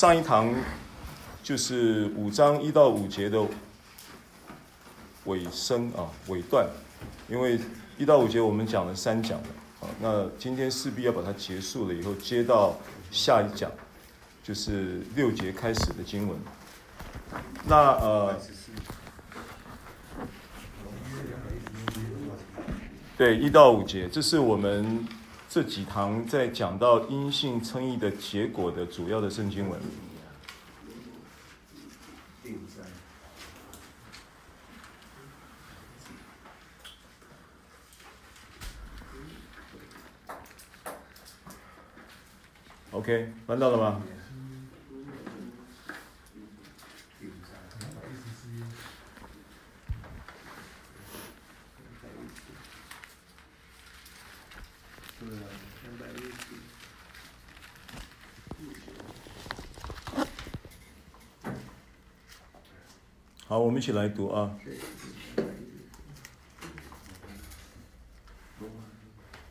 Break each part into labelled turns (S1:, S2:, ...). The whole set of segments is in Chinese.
S1: 上一堂就是五章一到五节的尾声啊，尾段，因为一到五节我们讲了三讲了啊，那今天势必要把它结束了以后，接到下一讲，就是六节开始的经文。那呃，对，一到五节，这是我们这几堂在讲到阴性称义的结果的主要的圣经文。OK，翻到了吗？好，我们一起来读啊。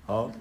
S1: 好，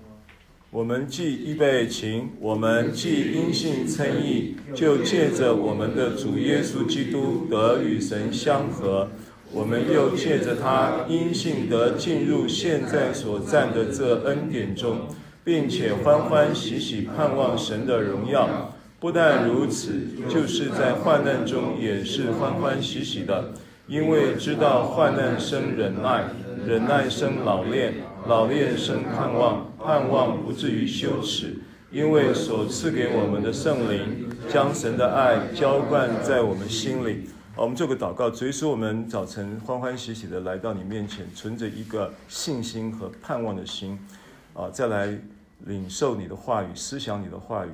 S1: 我们既预备情，我们既因信称义，就借着我们的主耶稣基督得与神相合。我们又借着他因信得进入现在所站的这恩典中，并且欢欢喜喜盼望神的荣耀。不但如此，就是在患难中也是欢欢喜喜的，因为知道患难生忍耐，忍耐生老练，老练生盼望，盼望不至于羞耻，因为所赐给我们的圣灵将神的爱浇灌在我们心里。我们做个祷告，主耶稣，我们早晨欢欢喜喜的来到你面前，存着一个信心和盼望的心，啊，再来领受你的话语，思想你的话语。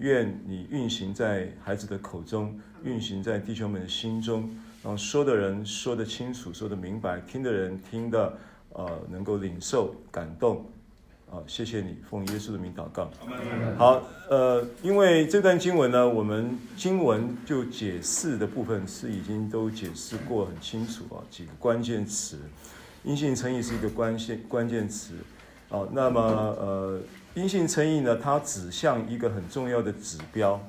S1: 愿你运行在孩子的口中，运行在弟兄们的心中，然后说的人说得清楚，说得明白，听的人听得呃能够领受感动，啊、呃，谢谢你，奉耶稣的名祷告。好，呃，因为这段经文呢，我们经文就解释的部分是已经都解释过很清楚啊，几个关键词，因信称义是一个关键关键词，啊，那么呃。阴性称义呢，它指向一个很重要的指标，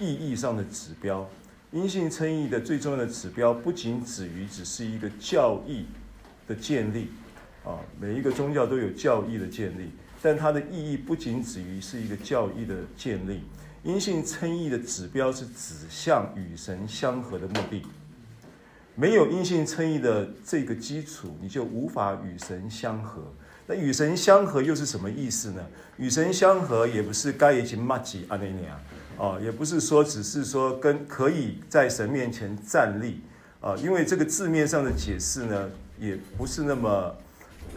S1: 意义上的指标。阴性称义的最重要的指标，不仅止于只是一个教义的建立，啊，每一个宗教都有教义的建立，但它的意义不仅止于是一个教义的建立。阴性称义的指标是指向与神相合的目的。没有阴性称义的这个基础，你就无法与神相合。那与神相合又是什么意思呢？与神相合也不是该已经麻吉阿内尼亚哦，也不是说只是说跟可以在神面前站立啊，因为这个字面上的解释呢，也不是那么，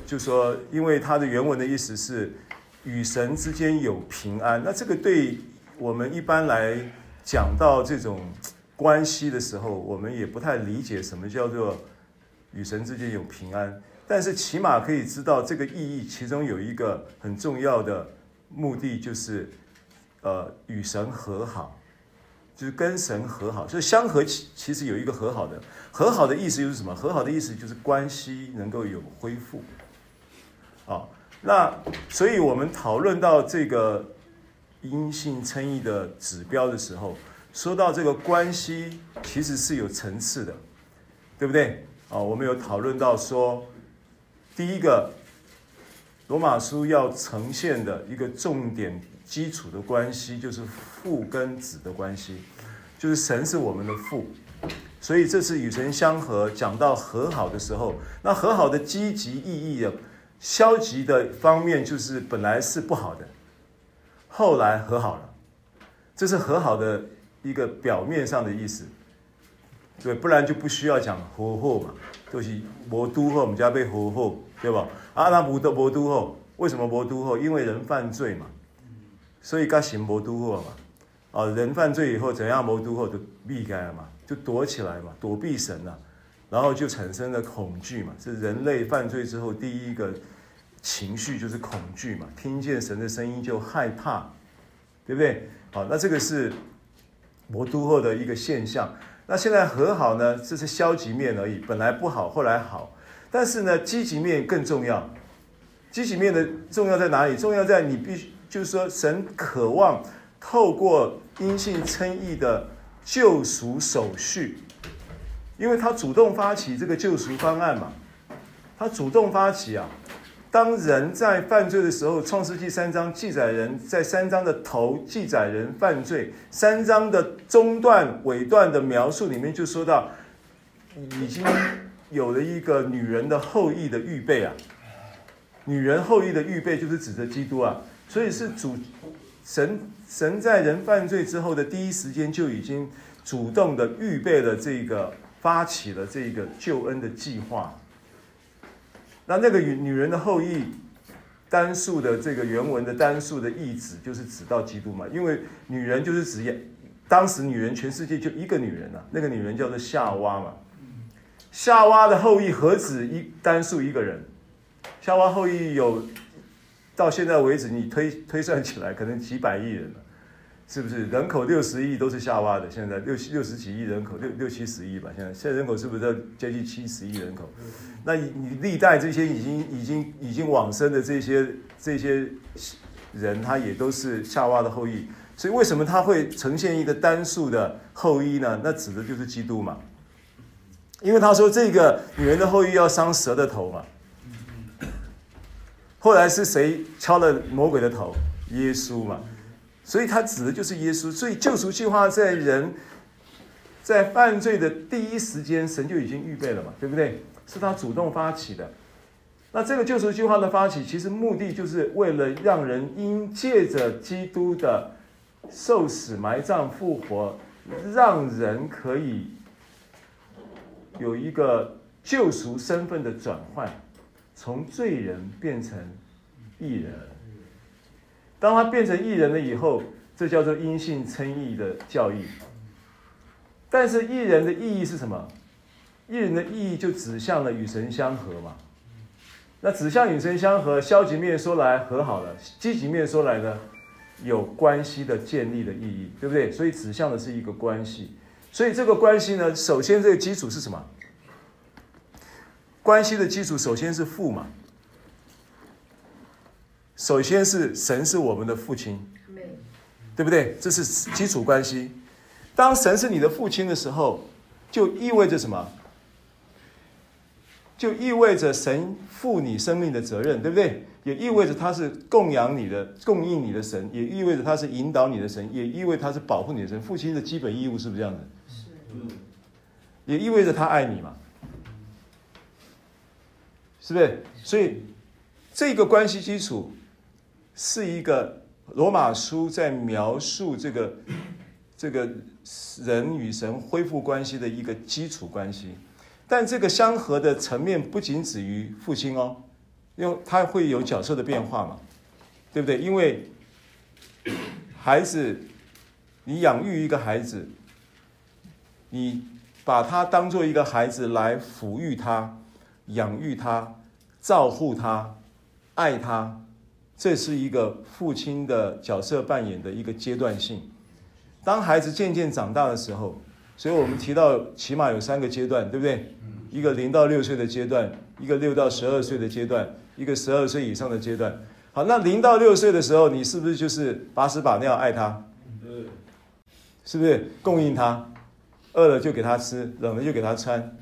S1: 就说因为它的原文的意思是与神之间有平安。那这个对我们一般来讲到这种关系的时候，我们也不太理解什么叫做与神之间有平安。但是起码可以知道这个意义，其中有一个很重要的目的，就是，呃，与神和好，就是跟神和好。所以相合其其实有一个和好的，和好的意思又是什么？和好的意思就是关系能够有恢复。啊，那所以我们讨论到这个阴性称义的指标的时候，说到这个关系其实是有层次的，对不对？啊，我们有讨论到说。第一个，罗马书要呈现的一个重点基础的关系，就是父跟子的关系，就是神是我们的父，所以这是与神相合。讲到和好的时候，那和好的积极意义的，消极的方面就是本来是不好的，后来和好了，这是和好的一个表面上的意思，对，不然就不需要讲和好嘛，就是魔都后我们家被和好。对吧？阿拉伯的魔都后，为什么魔都后？因为人犯罪嘛，所以该行魔都好嘛。啊，人犯罪以后怎样魔都后就避开了嘛，就躲起来嘛，躲避神了，然后就产生了恐惧嘛。是人类犯罪之后第一个情绪就是恐惧嘛，听见神的声音就害怕，对不对？好，那这个是魔都后的一个现象。那现在和好呢？这是消极面而已，本来不好，后来好。但是呢，积极面更重要。积极面的重要在哪里？重要在你必须，就是说，神渴望透过因信称义的救赎手续，因为他主动发起这个救赎方案嘛，他主动发起啊。当人在犯罪的时候，《创世记》三章记载人在三章的头记载人犯罪，三章的中段尾段的描述里面就说到，已经有了一个女人的后裔的预备啊，女人后裔的预备就是指着基督啊，所以是主神神在人犯罪之后的第一时间就已经主动的预备了这个发起了这个救恩的计划。那那个女女人的后裔，单数的这个原文的单数的意指就是指到基督嘛，因为女人就是指当时女人全世界就一个女人啊，那个女人叫做夏娃嘛。夏娃的后裔何止一单数一个人？夏娃后裔有到现在为止，你推推算起来可能几百亿人了。是不是人口六十亿都是夏娃的？现在六六十几亿人口，六六七十亿吧。现在现在人口是不是在接近七十亿人口？那你你历代这些已经已经已经往生的这些这些人，他也都是夏娃的后裔。所以为什么他会呈现一个单数的后裔呢？那指的就是基督嘛。因为他说这个女人的后裔要伤蛇的头嘛。后来是谁敲了魔鬼的头？耶稣嘛。所以他指的就是耶稣，所以救赎计划在人，在犯罪的第一时间，神就已经预备了嘛，对不对？是他主动发起的。那这个救赎计划的发起，其实目的就是为了让人因借着基督的受死、埋葬、复活，让人可以有一个救赎身份的转换，从罪人变成义人。当他变成艺人了以后，这叫做因信称义的教义。但是艺人的意义是什么？艺人的意义就指向了与神相合嘛。那指向与神相合，消极面说来和好了，积极面说来呢，有关系的建立的意义，对不对？所以指向的是一个关系。所以这个关系呢，首先这个基础是什么？关系的基础首先是父嘛。首先是神是我们的父亲，对不对？这是基础关系。当神是你的父亲的时候，就意味着什么？就意味着神负你生命的责任，对不对？也意味着他是供养你的、供应你的神，也意味着他是引导你的神，也意味着他是保护你的神。父亲的基本义务是不是这样的？是。也意味着他爱你嘛？是不是？所以这个关系基础。是一个罗马书在描述这个这个人与神恢复关系的一个基础关系，但这个相合的层面不仅止于父亲哦，因为他会有角色的变化嘛，对不对？因为孩子，你养育一个孩子，你把他当做一个孩子来抚育他、养育他、照护他、爱他。这是一个父亲的角色扮演的一个阶段性。当孩子渐渐长大的时候，所以我们提到起码有三个阶段，对不对？一个零到六岁的阶段，一个六到十二岁的阶段，一个十二岁以上的阶段。好，那零到六岁的时候，你是不是就是把屎把尿爱他？是不是供应他？饿了就给他吃，冷了就给他穿，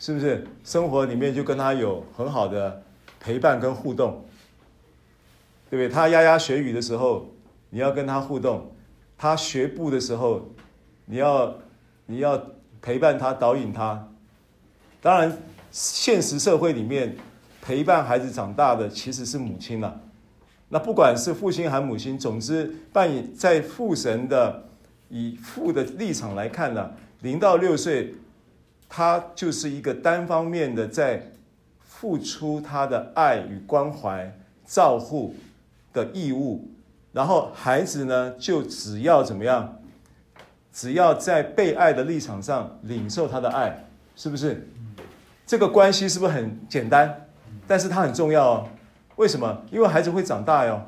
S1: 是不是？生活里面就跟他有很好的陪伴跟互动。对不对？他牙牙学语的时候，你要跟他互动；他学步的时候，你要你要陪伴他、导引他。当然，现实社会里面陪伴孩子长大的其实是母亲了。那不管是父亲还母亲，总之扮演在父神的以父的立场来看呢，零到六岁，他就是一个单方面的在付出他的爱与关怀、照护。的义务，然后孩子呢，就只要怎么样，只要在被爱的立场上领受他的爱，是不是？这个关系是不是很简单？但是它很重要哦。为什么？因为孩子会长大哟。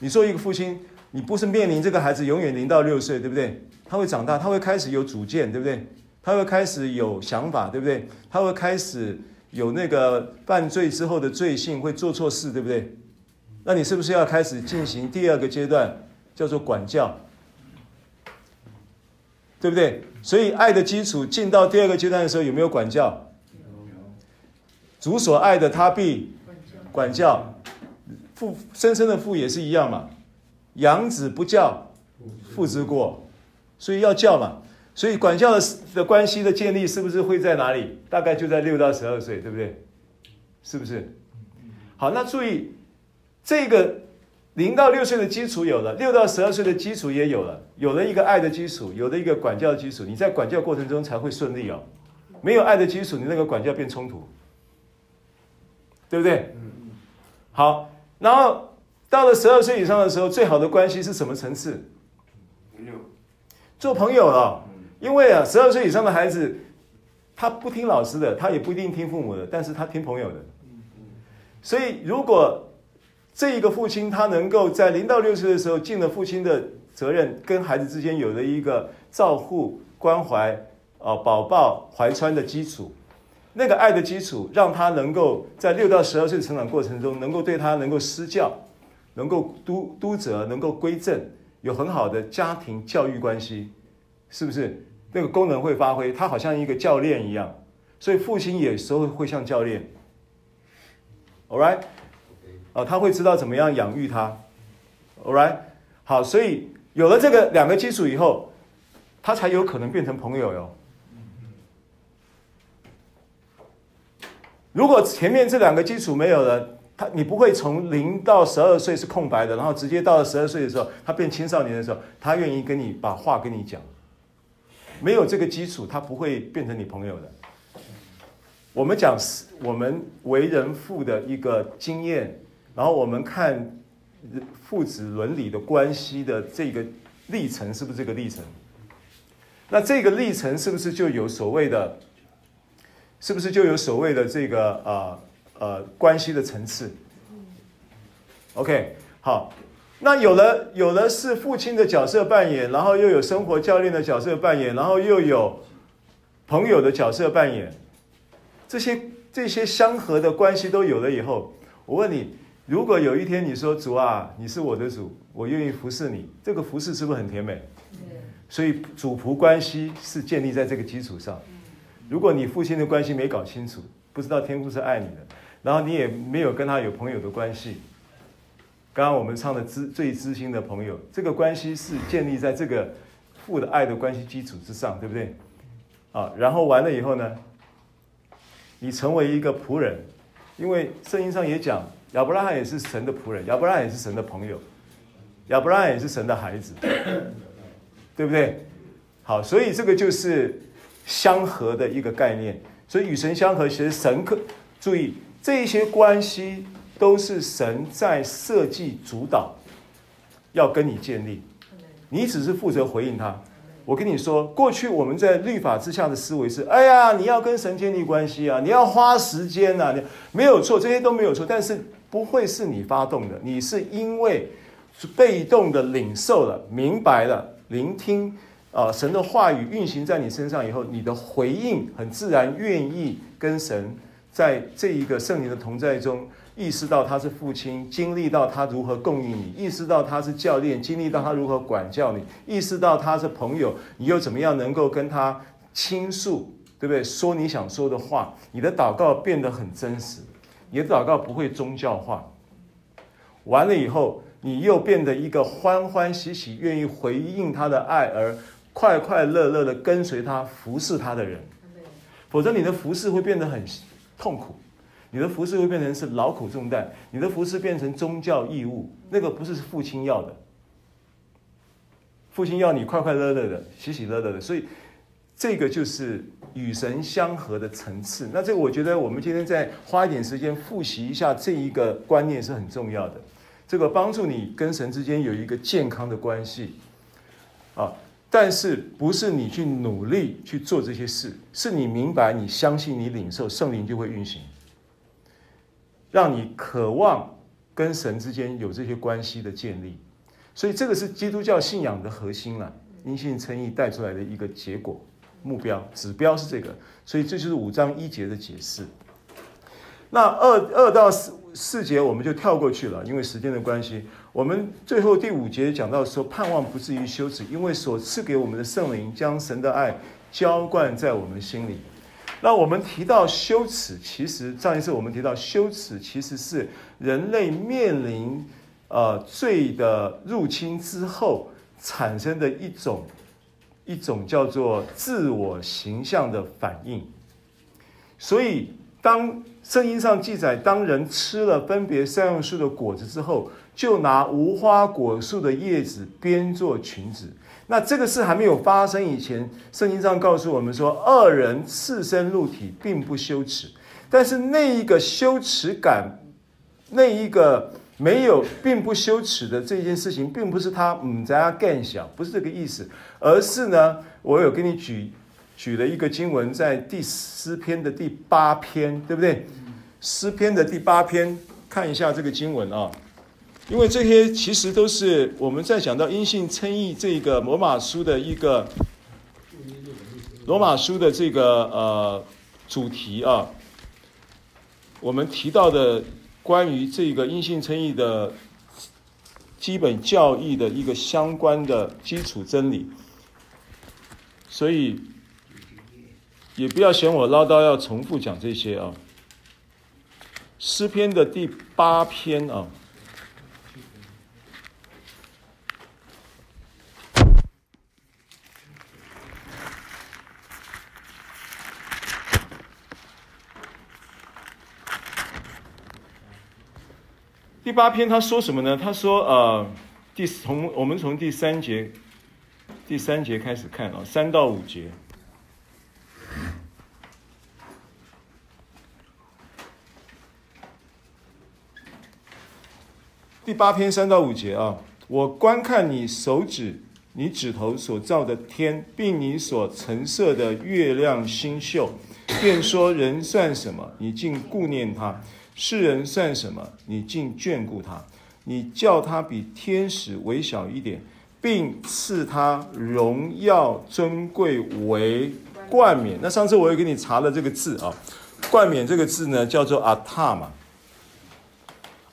S1: 你做一个父亲，你不是面临这个孩子永远零到六岁，对不对？他会长大，他会开始有主见，对不对？他会开始有想法，对不对？他会开始有那个犯罪之后的罪性，会做错事，对不对？那你是不是要开始进行第二个阶段，叫做管教？对不对？所以爱的基础进到第二个阶段的时候，有没有管教？主所爱的，他必管教。父生身的父也是一样嘛，养子不教，父之过，所以要教嘛。所以管教的的关系的建立，是不是会在哪里？大概就在六到十二岁，对不对？是不是？好，那注意这个零到六岁的基础有了，六到十二岁的基础也有了，有了一个爱的基础，有了一个管教的基础，你在管教过程中才会顺利哦。没有爱的基础，你那个管教变冲突，对不对？好，然后到了十二岁以上的时候，最好的关系是什么层次？朋友，做朋友了。因为啊，十二岁以上的孩子，他不听老师的，他也不一定听父母的，但是他听朋友的。所以，如果这一个父亲他能够在零到六岁的时候尽了父亲的责任，跟孩子之间有了一个照护、关怀、啊宝宝怀揣的基础，那个爱的基础，让他能够在六到十二岁成长过程中，能够对他能够施教，能够督督责，能够归正，有很好的家庭教育关系，是不是？那个功能会发挥，他好像一个教练一样，所以父亲有时候会像教练，all right，啊，他会知道怎么样养育他，all right，好，所以有了这个两个基础以后，他才有可能变成朋友哟。如果前面这两个基础没有了，他你不会从零到十二岁是空白的，然后直接到了十二岁的时候，他变青少年的时候，他愿意跟你把话跟你讲。没有这个基础，他不会变成你朋友的。我们讲我们为人父的一个经验，然后我们看父子伦理的关系的这个历程，是不是这个历程？那这个历程是不是就有所谓的？是不是就有所谓的这个呃呃关系的层次？OK，好。那有了，有了是父亲的角色扮演，然后又有生活教练的角色扮演，然后又有朋友的角色扮演，这些这些相合的关系都有了以后，我问你，如果有一天你说主啊，你是我的主，我愿意服侍你，这个服侍是不是很甜美？所以主仆关系是建立在这个基础上。如果你父亲的关系没搞清楚，不知道天父是爱你的，然后你也没有跟他有朋友的关系。刚刚我们唱的知最知心的朋友，这个关系是建立在这个父的爱的关系基础之上，对不对？啊，然后完了以后呢，你成为一个仆人，因为圣经上也讲，亚伯拉罕也是神的仆人，亚伯拉罕也是神的朋友，亚伯拉罕也是神的孩子，对不对？好，所以这个就是相合的一个概念。所以与神相合，其实神可注意这一些关系。都是神在设计主导，要跟你建立，你只是负责回应他。我跟你说，过去我们在律法之下的思维是：哎呀，你要跟神建立关系啊，你要花时间呐，你没有错，这些都没有错。但是不会是你发动的，你是因为被动的领受了、明白了、聆听啊神的话语运行在你身上以后，你的回应很自然，愿意跟神在这一个圣灵的同在中。意识到他是父亲，经历到他如何供应你；意识到他是教练，经历到他如何管教你；意识到他是朋友，你又怎么样能够跟他倾诉，对不对？说你想说的话，你的祷告变得很真实，你的祷告不会宗教化。完了以后，你又变得一个欢欢喜喜、愿意回应他的爱而快快乐乐的跟随他、服侍他的人。否则，你的服侍会变得很痛苦。你的服侍会变成是劳苦重担，你的服侍变成宗教义务，那个不是父亲要的。父亲要你快快乐乐的、喜喜乐乐的，所以这个就是与神相合的层次。那这个我觉得我们今天再花一点时间复习一下这一个观念是很重要的，这个帮助你跟神之间有一个健康的关系啊。但是不是你去努力去做这些事，是你明白、你相信、你领受，圣灵就会运行。让你渴望跟神之间有这些关系的建立，所以这个是基督教信仰的核心了。因信称义带出来的一个结果、目标、指标是这个，所以这就是五章一节的解释。那二二到四四节我们就跳过去了，因为时间的关系。我们最后第五节讲到说，盼望不至于羞耻，因为所赐给我们的圣灵将神的爱浇灌在我们心里。那我们提到羞耻，其实上一次我们提到羞耻，其实是人类面临呃罪的入侵之后产生的一种一种叫做自我形象的反应。所以当圣经上记载，当人吃了分别三样树的果子之后，就拿无花果树的叶子编做裙子。那这个事还没有发生以前，圣经上告诉我们说，恶人赤身露体并不羞耻。但是那一个羞耻感，那一个没有并不羞耻的这件事情，并不是他嗯在他更小，不是这个意思，而是呢，我有给你举举了一个经文，在第诗篇的第八篇，对不对？诗篇的第八篇，看一下这个经文啊。因为这些其实都是我们在讲到因信称义这个罗马书的一个罗马书的这个呃主题啊，我们提到的关于这个阴性称义的基本教义的一个相关的基础真理，所以也不要嫌我唠叨，要重复讲这些啊。诗篇的第八篇啊。第八篇他说什么呢？他说：“呃，第从我们从第三节，第三节开始看啊，三到五节。第八篇三到五节啊，我观看你手指，你指头所造的天，并你所陈设的月亮星宿，便说人算什么？你竟顾念他。”世人算什么？你竟眷顾他？你叫他比天使微小一点，并赐他荣耀尊贵为冠冕。那上次我也给你查了这个字啊，冠冕这个字呢叫做阿塔嘛，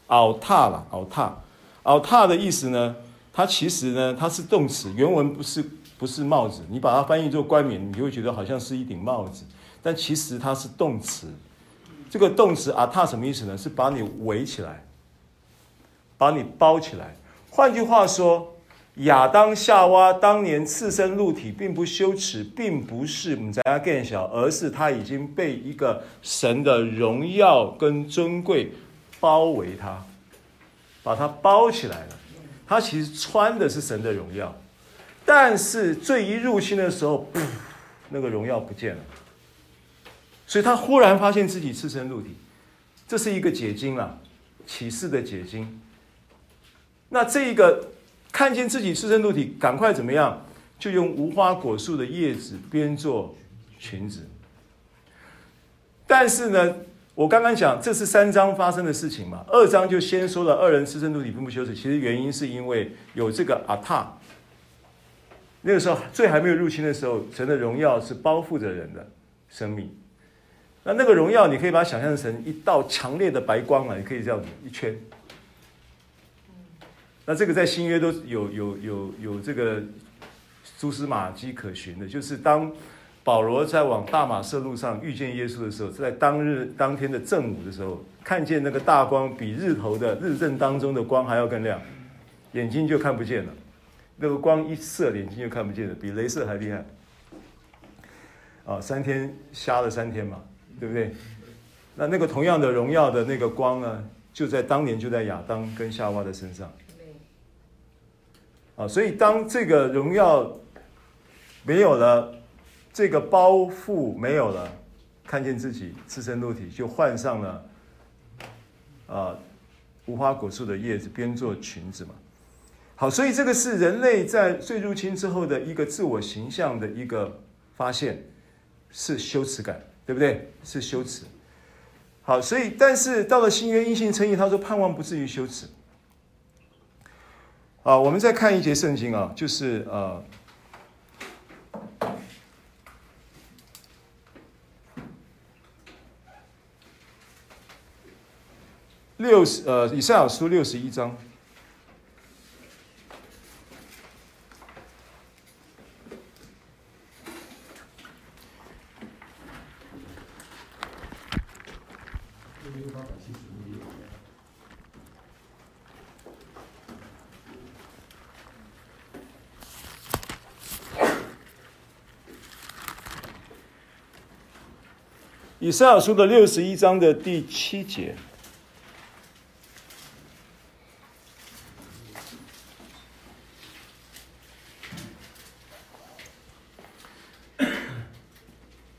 S1: 奥塔了，奥塔，奥塔的意思呢，它其实呢它是动词，原文不是不是帽子，你把它翻译做冠冕，你就会觉得好像是一顶帽子，但其实它是动词。这个动词阿塔什么意思呢？是把你围起来，把你包起来。换句话说，亚当夏娃当年赤身露体，并不羞耻，并不是我们在他更小，而是他已经被一个神的荣耀跟尊贵包围他，把他包起来了。他其实穿的是神的荣耀，但是罪一入侵的时候，那个荣耀不见了。所以他忽然发现自己赤身露体，这是一个解经了，启示的解经。那这一个看见自己赤身露体，赶快怎么样？就用无花果树的叶子编做裙子。但是呢，我刚刚讲这是三章发生的事情嘛，二章就先说了二人赤身露体并不羞耻，其实原因是因为有这个阿塔。那个时候罪还没有入侵的时候，神的荣耀是包覆着人的生命。那那个荣耀，你可以把它想象成一道强烈的白光啊，你可以这样子一圈。那这个在新约都有有有有这个蛛丝马迹可循的，就是当保罗在往大马色路上遇见耶稣的时候，在当日当天的正午的时候，看见那个大光比日头的日正当中的光还要更亮，眼睛就看不见了。那个光一射，眼睛就看不见了，比镭射还厉害。啊，三天瞎了三天嘛。对不对？那那个同样的荣耀的那个光呢，就在当年就在亚当跟夏娃的身上。啊，所以当这个荣耀没有了，这个包袱没有了，看见自己赤身露体，就换上了啊无花果树的叶子编做裙子嘛。好，所以这个是人类在罪入侵之后的一个自我形象的一个发现，是羞耻感。对不对？是羞耻。好，所以但是到了新约因信称义，他说盼望不至于羞耻。啊，我们再看一节圣经啊，就是呃，六十呃以赛亚书六十一章。以赛亚书的六十一章的第七节，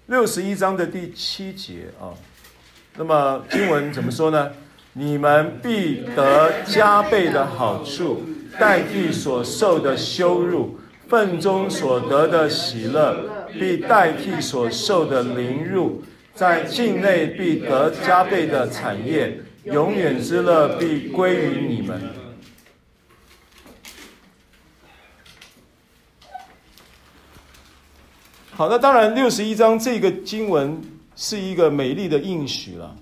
S1: 六十一章的第七节啊，那么经文怎么说呢？你们必得加倍的好处，代替所受的羞辱；份中所得的喜乐，必代替所受的凌辱。在境内必得加倍的产业，永远之乐必归于你们。好，那当然，六十一章这个经文是一个美丽的应许了。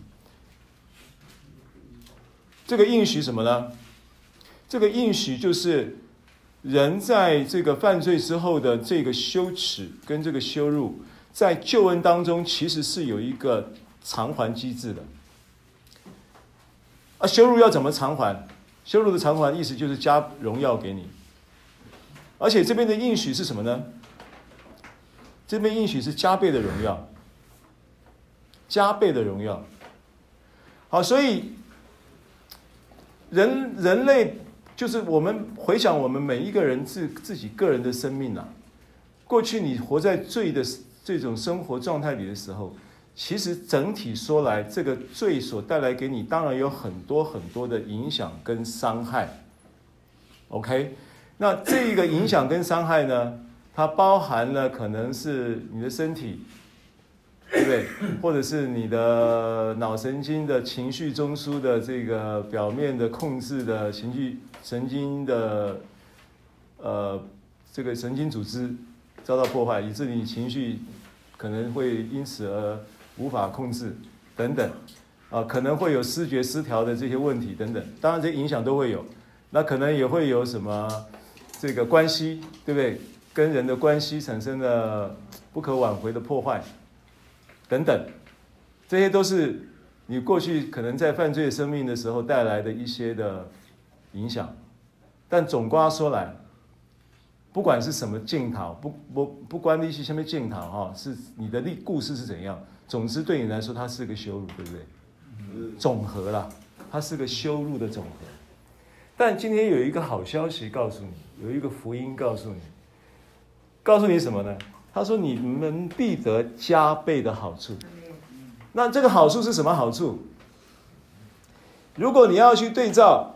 S1: 这个应许什么呢？这个应许就是人在这个犯罪之后的这个羞耻跟这个羞辱。在救恩当中，其实是有一个偿还机制的。啊，羞辱要怎么偿还？羞辱的偿还意思就是加荣耀给你。而且这边的应许是什么呢？这边应许是加倍的荣耀，加倍的荣耀。好，所以人人类就是我们回想我们每一个人自自己个人的生命啊，过去你活在罪的。这种生活状态里的时候，其实整体说来，这个罪所带来给你，当然有很多很多的影响跟伤害。OK，那这个影响跟伤害呢，它包含了可能是你的身体，对不对？或者是你的脑神经的情绪中枢的这个表面的控制的情绪神经的，呃，这个神经组织遭到破坏，以致你情绪。可能会因此而无法控制，等等，啊，可能会有视觉失调的这些问题等等。当然，这些影响都会有。那可能也会有什么这个关系，对不对？跟人的关系产生了不可挽回的破坏，等等，这些都是你过去可能在犯罪生命的时候带来的一些的影响。但总括说来，不管是什么镜头，不不不关你是什么镜头哈，是你的历故事是怎样。总之对你来说，它是个羞辱，对不对？总和啦，它是个羞辱的总和。但今天有一个好消息告诉你，有一个福音告诉你，告诉你什么呢？他说你们必得加倍的好处。那这个好处是什么好处？如果你要去对照。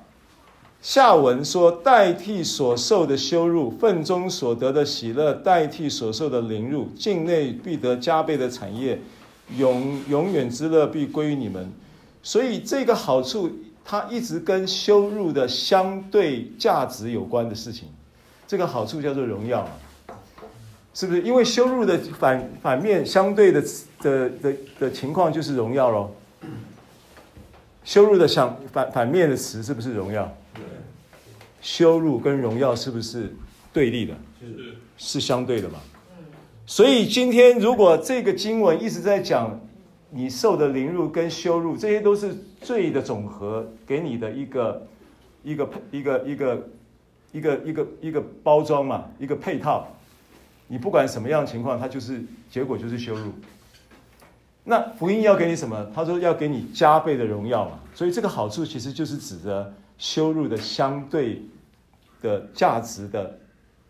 S1: 下文说，代替所受的羞辱，份中所得的喜乐，代替所受的凌辱，境内必得加倍的产业，永永远之乐必归于你们。所以这个好处，它一直跟羞辱的相对价值有关的事情。这个好处叫做荣耀，是不是？因为羞辱的反反面相对的的的的情况就是荣耀喽。羞辱的相反反面的词是不是荣耀？羞辱跟荣耀是不是对立的？是，是相对的嘛？所以今天如果这个经文一直在讲你受的凌辱跟羞辱，这些都是罪的总和，给你的一个一个一个一个一个一个一个包装嘛，一个配套。你不管什么样的情况，它就是结果就是羞辱。那福音要给你什么？他说要给你加倍的荣耀嘛。所以这个好处其实就是指着。羞辱的相对的价值的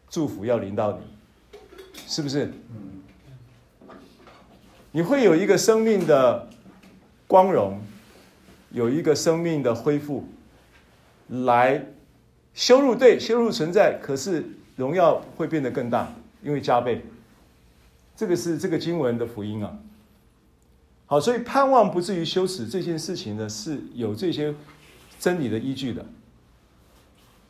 S1: 祝福要临到你，是不是？你会有一个生命的光荣，有一个生命的恢复，来羞辱，对，羞辱存在，可是荣耀会变得更大，因为加倍。这个是这个经文的福音啊。好，所以盼望不至于羞耻这件事情呢，是有这些。真理的依据的，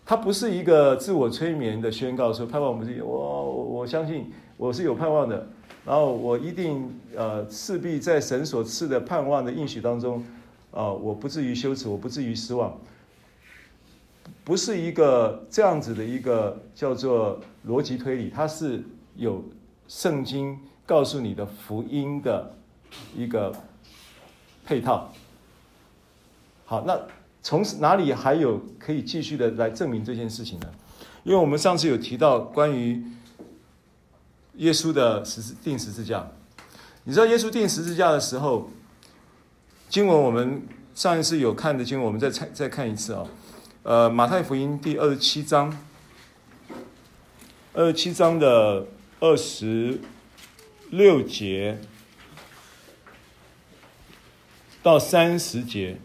S1: 它不是一个自我催眠的宣告，说盼望不是我，我相信我是有盼望的，然后我一定呃势必在神所赐的盼望的应许当中，啊，我不至于羞耻，我不至于失望，不是一个这样子的一个叫做逻辑推理，它是有圣经告诉你的福音的一个配套。好，那从哪里还有可以继续的来证明这件事情呢？因为我们上次有提到关于耶稣的十字钉十字架，你知道耶稣钉十字架的时候，经文我们上一次有看的经文，我们再再再看一次啊。呃，马太福音第二十七章，二十七章的二十六节到三十节。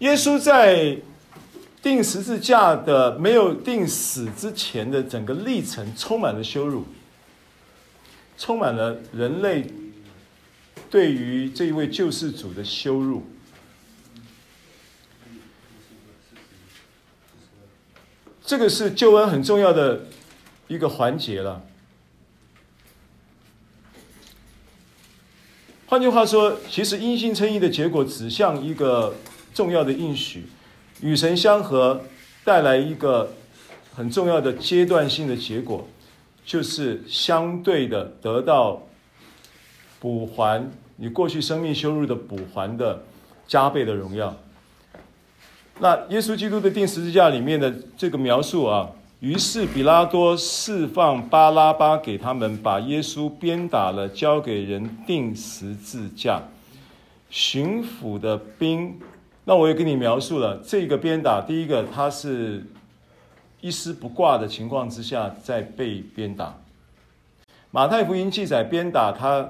S1: 耶稣在钉十字架的没有钉死之前的整个历程，充满了羞辱，充满了人类对于这一位救世主的羞辱。这个是救恩很重要的一个环节了。换句话说，其实因信称义的结果指向一个。重要的应许，与神相合，带来一个很重要的阶段性的结果，就是相对的得到补还你过去生命羞辱的补还的加倍的荣耀。那耶稣基督的钉十字架里面的这个描述啊，于是比拉多释放巴拉巴给他们，把耶稣鞭打了，交给人钉十字架。巡抚的兵。那我也跟你描述了这个鞭打，第一个他是一丝不挂的情况之下在被鞭打。马太福音记载鞭打他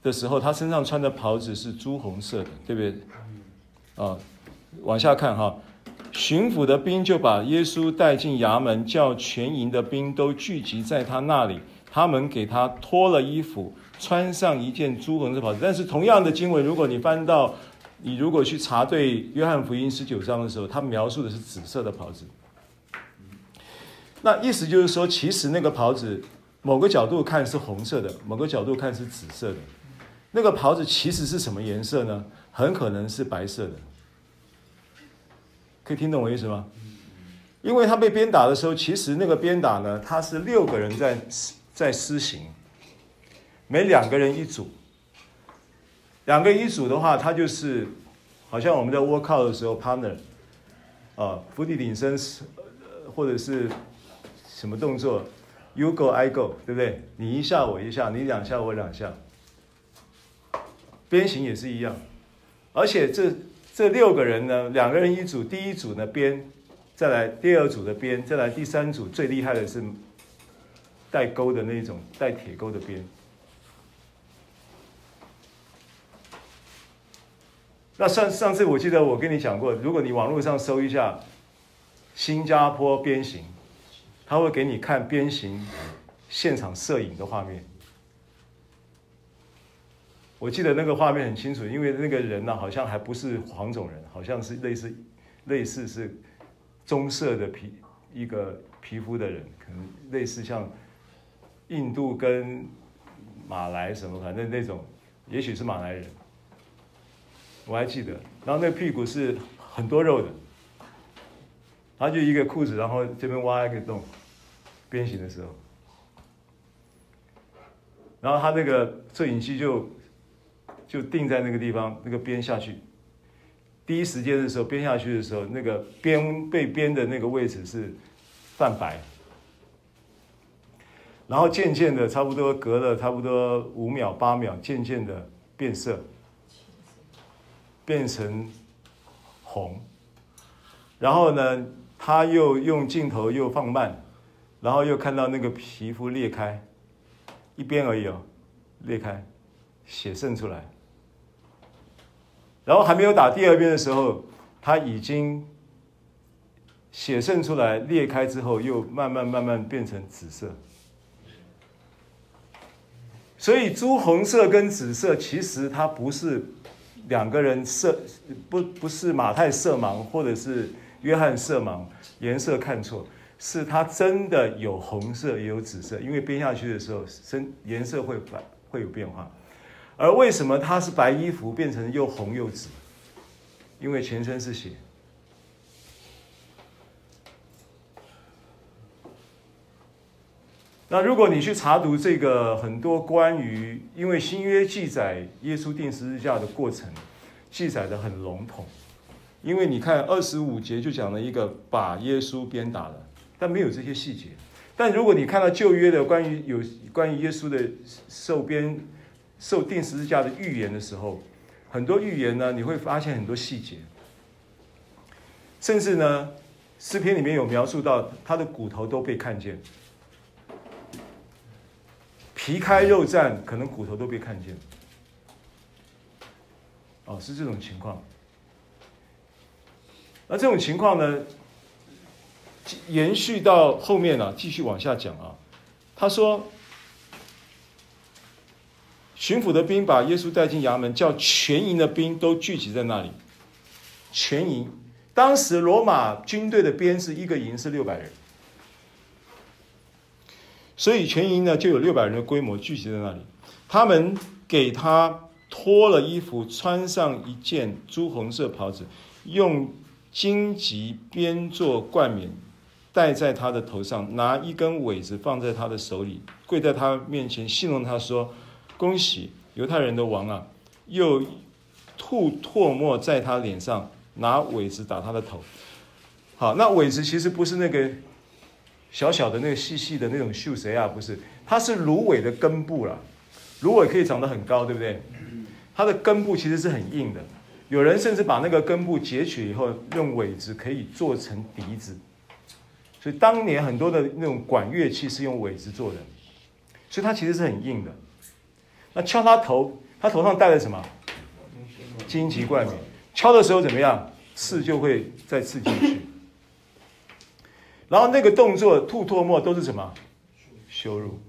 S1: 的时候，他身上穿的袍子是朱红色的，对不对？啊，往下看哈，巡抚的兵就把耶稣带进衙门，叫全营的兵都聚集在他那里，他们给他脱了衣服，穿上一件朱红色袍子。但是同样的经文，如果你翻到。你如果去查对约翰福音十九章的时候，他描述的是紫色的袍子。那意思就是说，其实那个袍子，某个角度看是红色的，某个角度看是紫色的。那个袍子其实是什么颜色呢？很可能是白色的。可以听懂我意思吗？因为他被鞭打的时候，其实那个鞭打呢，他是六个人在在施行，每两个人一组。两个一组的话，他就是好像我们在 work out 的时候，partner 啊，伏地挺身是，或者是什么动作，you go I go，对不对？你一下我一下，你两下我两下。鞭刑也是一样，而且这这六个人呢，两个人一组，第一组呢鞭，再来第二组的鞭，再来第三组最厉害的是带钩的那种带铁钩的鞭。那上上次我记得我跟你讲过，如果你网络上搜一下新加坡鞭刑，他会给你看鞭刑现场摄影的画面。我记得那个画面很清楚，因为那个人呢好像还不是黄种人，好像是类似类似是棕色的皮一个皮肤的人，可能类似像印度跟马来什么，反正那种，也许是马来人。我还记得，然后那屁股是很多肉的，他就一个裤子，然后这边挖一个洞，鞭刑的时候，然后他那个摄影机就就定在那个地方，那个边下去，第一时间的时候边下去的时候，那个边被边的那个位置是泛白，然后渐渐的，差不多隔了差不多五秒八秒，渐渐的变色。变成红，然后呢，他又用镜头又放慢，然后又看到那个皮肤裂开，一边而已哦，裂开，血渗出来，然后还没有打第二遍的时候，他已经血渗出来，裂开之后又慢慢慢慢变成紫色，所以朱红色跟紫色其实它不是。两个人色不不是马太色盲，或者是约翰色盲，颜色看错，是他真的有红色也有紫色，因为编下去的时候，深颜色会反会有变化。而为什么他是白衣服变成又红又紫？因为全身是血。那如果你去查读这个很多关于，因为新约记载耶稣钉十字架的过程，记载的很笼统，因为你看二十五节就讲了一个把耶稣鞭打了，但没有这些细节。但如果你看到旧约的关于有关于耶稣的受鞭、受钉十字架的预言的时候，很多预言呢，你会发现很多细节，甚至呢，诗篇里面有描述到他的骨头都被看见。皮开肉绽，可能骨头都被看见。哦，是这种情况。那这种情况呢，延续到后面呢、啊，继续往下讲啊。他说，巡抚的兵把耶稣带进衙门，叫全营的兵都聚集在那里。全营，当时罗马军队的编制，一个营是六百人。所以全营呢，就有六百人的规模聚集在那里。他们给他脱了衣服，穿上一件朱红色袍子，用荆棘编做冠冕戴在他的头上，拿一根苇子放在他的手里，跪在他面前，戏弄他说：“恭喜犹太人的王啊！”又吐唾沫在他脸上，拿苇子打他的头。好，那苇子其实不是那个。小小的那个细细的那种秀谁啊？不是，它是芦苇的根部啦。芦苇可以长得很高，对不对？它的根部其实是很硬的。有人甚至把那个根部截取以后，用苇子可以做成笛子。所以当年很多的那种管乐器是用苇子做的，所以它其实是很硬的。那敲他头，他头上戴了什么？荆棘冠冕。敲的时候怎么样？刺就会再刺进去。然后那个动作吐唾沫都是什么？羞辱。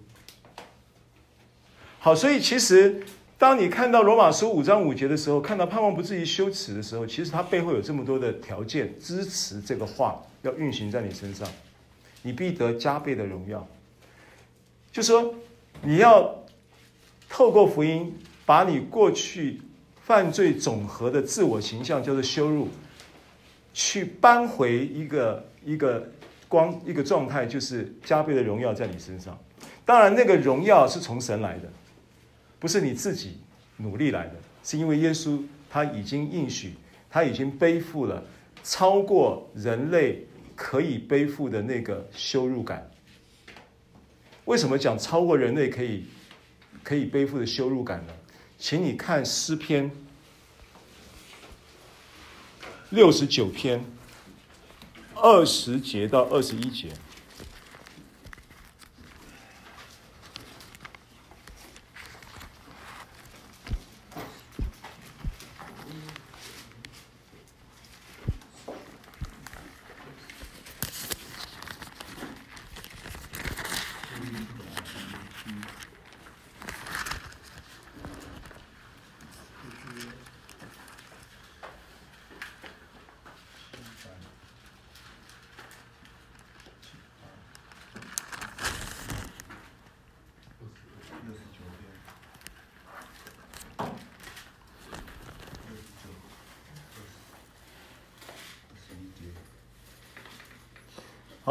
S1: 好，所以其实当你看到罗马书五章五节的时候，看到盼望不至于羞耻的时候，其实它背后有这么多的条件支持这个话要运行在你身上，你必得加倍的荣耀。就说你要透过福音，把你过去犯罪总和的自我形象叫做羞辱，去扳回一个一个。光一个状态就是加倍的荣耀在你身上，当然那个荣耀是从神来的，不是你自己努力来的，是因为耶稣他已经应许，他已经背负了超过人类可以背负的那个羞辱感。为什么讲超过人类可以可以背负的羞辱感呢？请你看诗篇六十九篇。二十节到二十一节。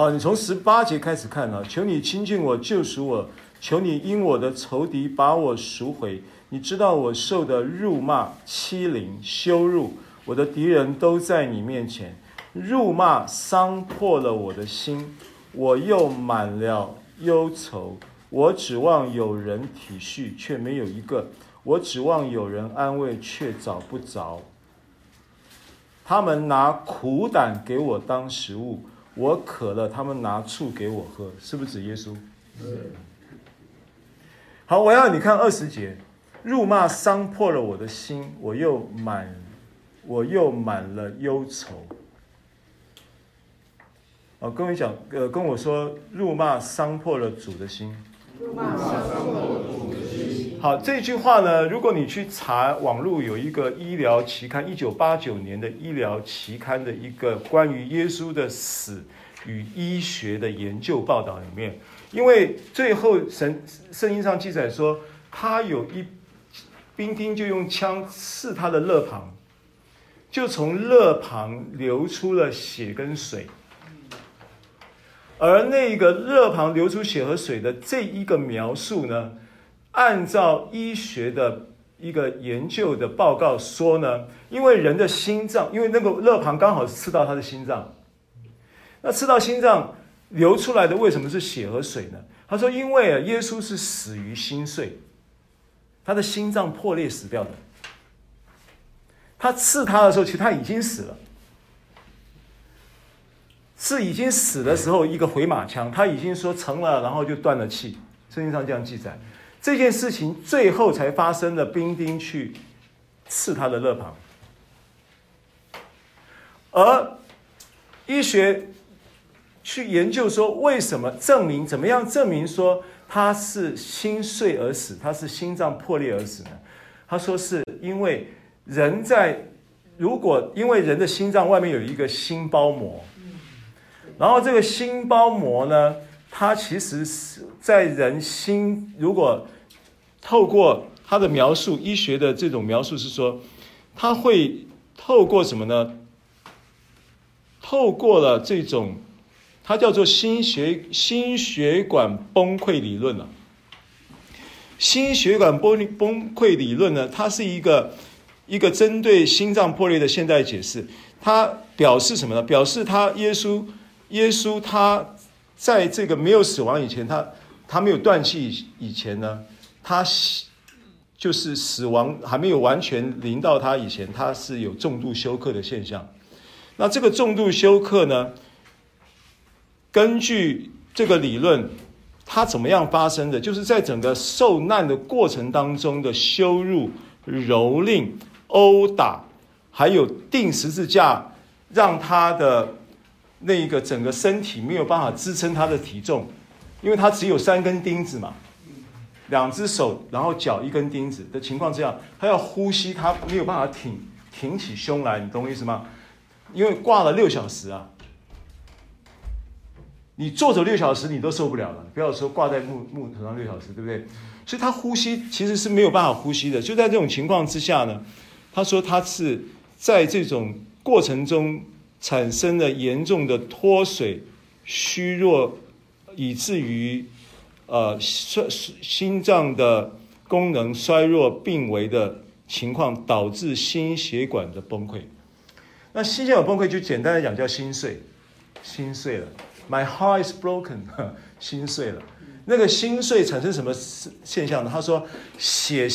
S1: 好，你从十八节开始看啊！求你亲近我，救赎我；求你因我的仇敌把我赎回。你知道我受的辱骂、欺凌、羞辱，我的敌人都在你面前。辱骂伤破了我的心，我又满了忧愁。我指望有人体恤，却没有一个；我指望有人安慰，却找不着。他们拿苦胆给我当食物。我渴了，他们拿醋给我喝，是不是指耶稣？好，我要你看二十节，辱骂伤破了我的心，我又满，我又满了忧愁。哦，跟我讲，呃，跟我说，辱骂伤了主的心。辱骂伤破了主的心。好，这句话呢，如果你去查网络，有一个医疗期刊，一九八九年的医疗期刊的一个关于耶稣的死与医学的研究报道里面，因为最后神圣经上记载说，他有一兵丁就用枪刺他的肋旁，就从肋旁流出了血跟水。而那个肋旁流出血和水的这一个描述呢，按照医学的一个研究的报告说呢，因为人的心脏，因为那个勒庞刚好刺到他的心脏，那刺到心脏流出来的为什么是血和水呢？他说，因为，耶稣是死于心碎，他的心脏破裂死掉的。他刺他的时候，其实他已经死了。是已经死的时候，一个回马枪，他已经说成了，然后就断了气。圣经上这样记载，这件事情最后才发生的，兵丁去刺他的肋旁，而医学去研究说，为什么证明怎么样证明说他是心碎而死，他是心脏破裂而死呢？他说是因为人在如果因为人的心脏外面有一个心包膜。然后这个心包膜呢，它其实是在人心，如果透过它的描述，医学的这种描述是说，它会透过什么呢？透过了这种，它叫做心血心血管崩溃理论了。心血管崩崩溃理论呢，它是一个一个针对心脏破裂的现代解释。它表示什么呢？表示他耶稣。耶稣他在这个没有死亡以前，他他没有断气以前呢，他就是死亡还没有完全临到他以前，他是有重度休克的现象。那这个重度休克呢，根据这个理论，它怎么样发生的？就是在整个受难的过程当中的羞辱、蹂躏、殴打，还有钉十字架，让他的。那一个整个身体没有办法支撑他的体重，因为他只有三根钉子嘛，两只手，然后脚一根钉子的情况之下，他要呼吸，他没有办法挺挺起胸来，你懂我意思吗？因为挂了六小时啊，你坐着六小时你都受不了了，不要说挂在木木头上六小时，对不对？所以他呼吸其实是没有办法呼吸的。就在这种情况之下呢，他说他是在这种过程中。产生了严重的脱水、虚弱，以至于呃衰心脏的功能衰弱、病危的情况，导致心血管的崩溃。那心血管崩溃就简单的讲叫心碎，心碎了。My heart is broken，心碎了。那个心碎产生什么现象呢？他说血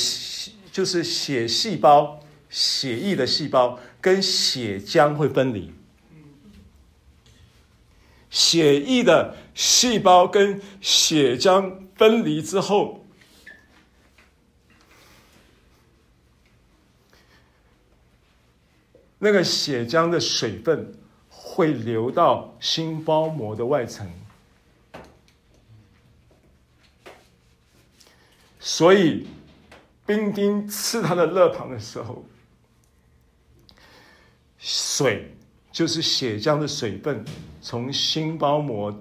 S1: 就是血细胞、血液的细胞跟血浆会分离。血液的细胞跟血浆分离之后，那个血浆的水分会流到心包膜的外层，所以冰丁刺他的肋旁的时候，水。就是血浆的水分从心包膜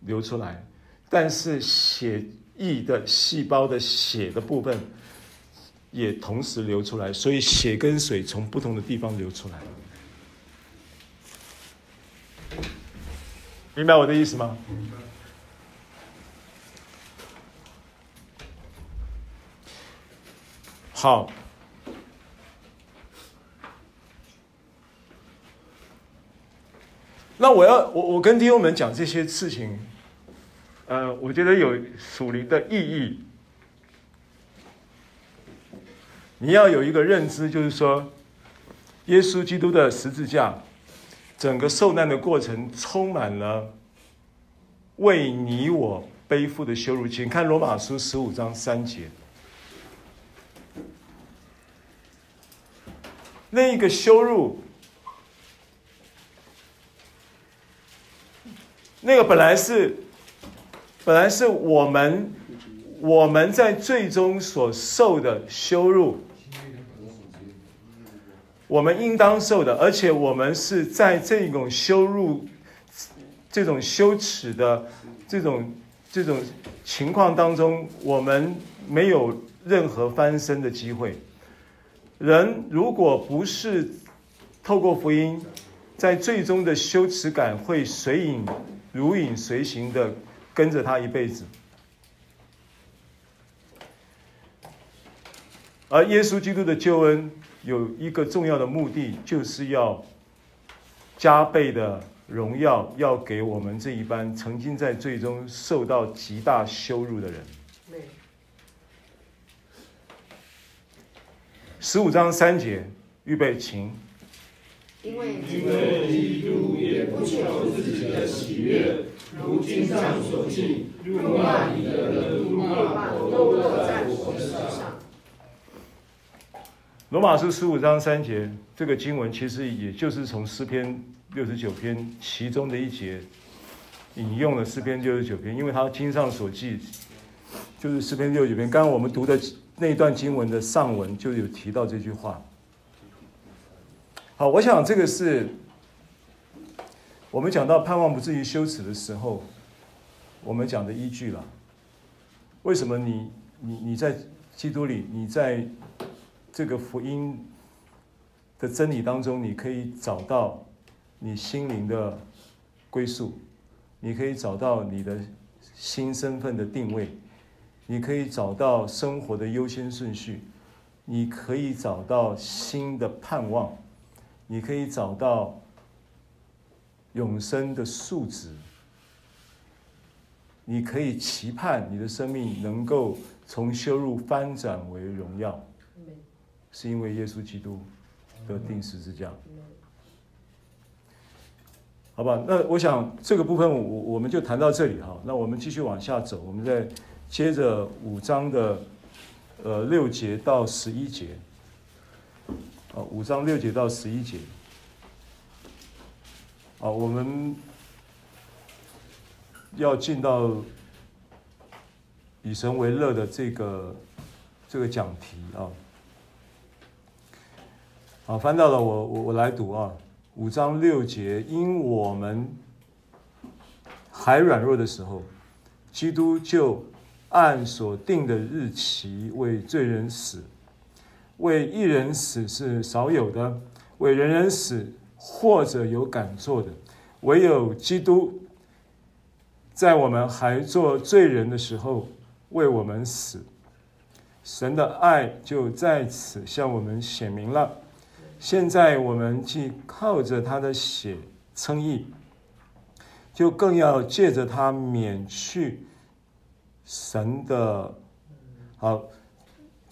S1: 流出来，但是血液的细胞的血的部分也同时流出来，所以血跟水从不同的地方流出来。明白我的意思吗？好。那我要我我跟弟兄们讲这些事情，呃，我觉得有属灵的意义。你要有一个认知，就是说，耶稣基督的十字架，整个受难的过程充满了为你我背负的羞辱。请看罗马书十五章三节，那一个羞辱。那个本来是，本来是我们我们在最终所受的羞辱，我们应当受的，而且我们是在这种羞辱这种羞耻的这种这种情况当中，我们没有任何翻身的机会。人如果不是透过福音，在最终的羞耻感会随影如影随形的跟着他一辈子。而耶稣基督的救恩有一个重要的目的，就是要加倍的荣耀，要给我们这一班曾经在最终受到极大羞辱的人。十五章三节，预备，请。
S2: 因为基督也不求自己的喜悦，如经上所记，辱骂你的人，辱骂都落在我身上。
S1: 罗马书十五章三节，这个经文其实也就是从诗篇六十九篇其中的一节引用了诗篇六十九篇，因为他经上所记就是诗篇六十九篇。刚刚我们读的那段经文的上文就有提到这句话。好，我想这个是我们讲到盼望不至于羞耻的时候，我们讲的依据了。为什么你你你在基督里，你在？这个福音的真理当中，你可以找到你心灵的归宿，你可以找到你的新身份的定位，你可以找到生活的优先顺序，你可以找到新的盼望，你可以找到永生的数值，你可以期盼你的生命能够从羞辱翻转为荣耀。是因为耶稣基督的钉十字架，好吧？那我想这个部分我我们就谈到这里哈。那我们继续往下走，我们再接着五章的呃六节到十一节，啊，五章六节到十一节，啊，我们要进到以神为乐的这个这个讲题啊。好，翻到了我我我来读啊，五章六节，因我们还软弱的时候，基督就按所定的日期为罪人死，为一人死是少有的，为人人死或者有敢做的，唯有基督在我们还做罪人的时候为我们死，神的爱就在此向我们显明了。现在我们既靠着他的血称义，就更要借着他免去神的。好，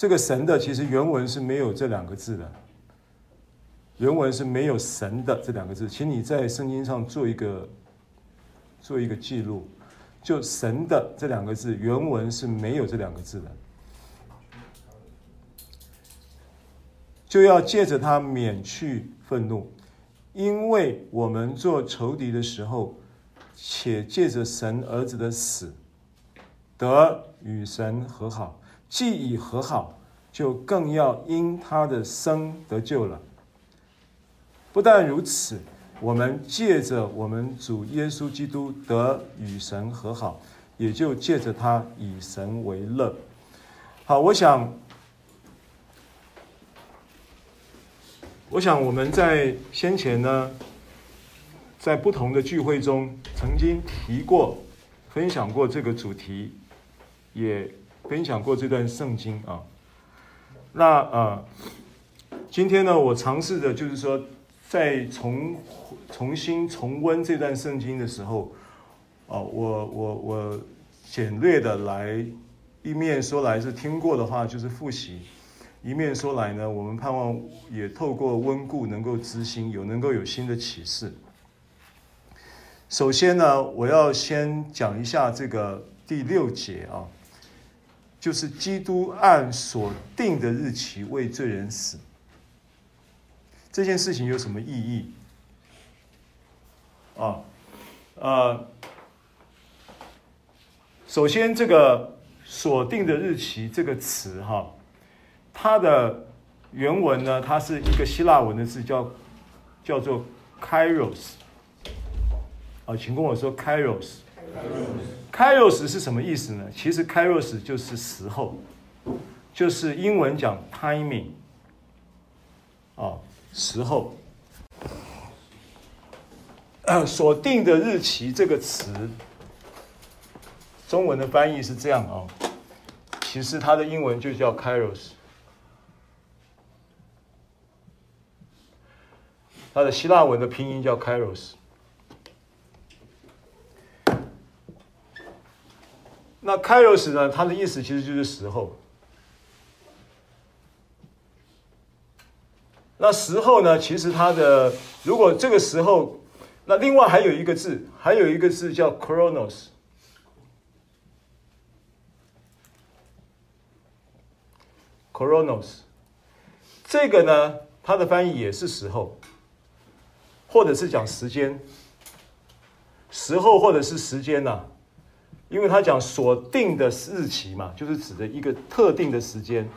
S1: 这个神的其实原文是没有这两个字的，原文是没有神的这两个字，请你在圣经上做一个做一个记录，就神的这两个字，原文是没有这两个字的。就要借着他免去愤怒，因为我们做仇敌的时候，且借着神儿子的死，得与神和好；既已和好，就更要因他的生得救了。不但如此，我们借着我们主耶稣基督得与神和好，也就借着他以神为乐。好，我想。我想我们在先前呢，在不同的聚会中曾经提过、分享过这个主题，也分享过这段圣经啊。那呃，今天呢，我尝试着就是说，在重重新重温这段圣经的时候，啊，我我我简略的来，一面说来是听过的话，就是复习。一面说来呢，我们盼望也透过温故能够知新，有能够有新的启示。首先呢，我要先讲一下这个第六节啊，就是基督按所定的日期为罪人死，这件事情有什么意义？啊，呃，首先这个所定的日期这个词哈。它的原文呢，它是一个希腊文的字，叫叫做 Kairos。啊，请跟我说 Kairos。Kairos 是什么意思呢？其实 Kairos 就是时候，就是英文讲 timing，啊，时候。呃，所定的日期这个词，中文的翻译是这样啊，其实它的英文就叫 Kairos，它的希腊文的拼音叫 Kairos。那 Kairos 呢？它的意思其实就是时候。那时候呢？其实它的如果这个时候。那另外还有一个字，还有一个字叫 Chronos。Chronos，这个呢，它的翻译也是时候，或者是讲时间，时候或者是时间呐、因为他讲锁定的日期嘛，就是指的一个特定的时间。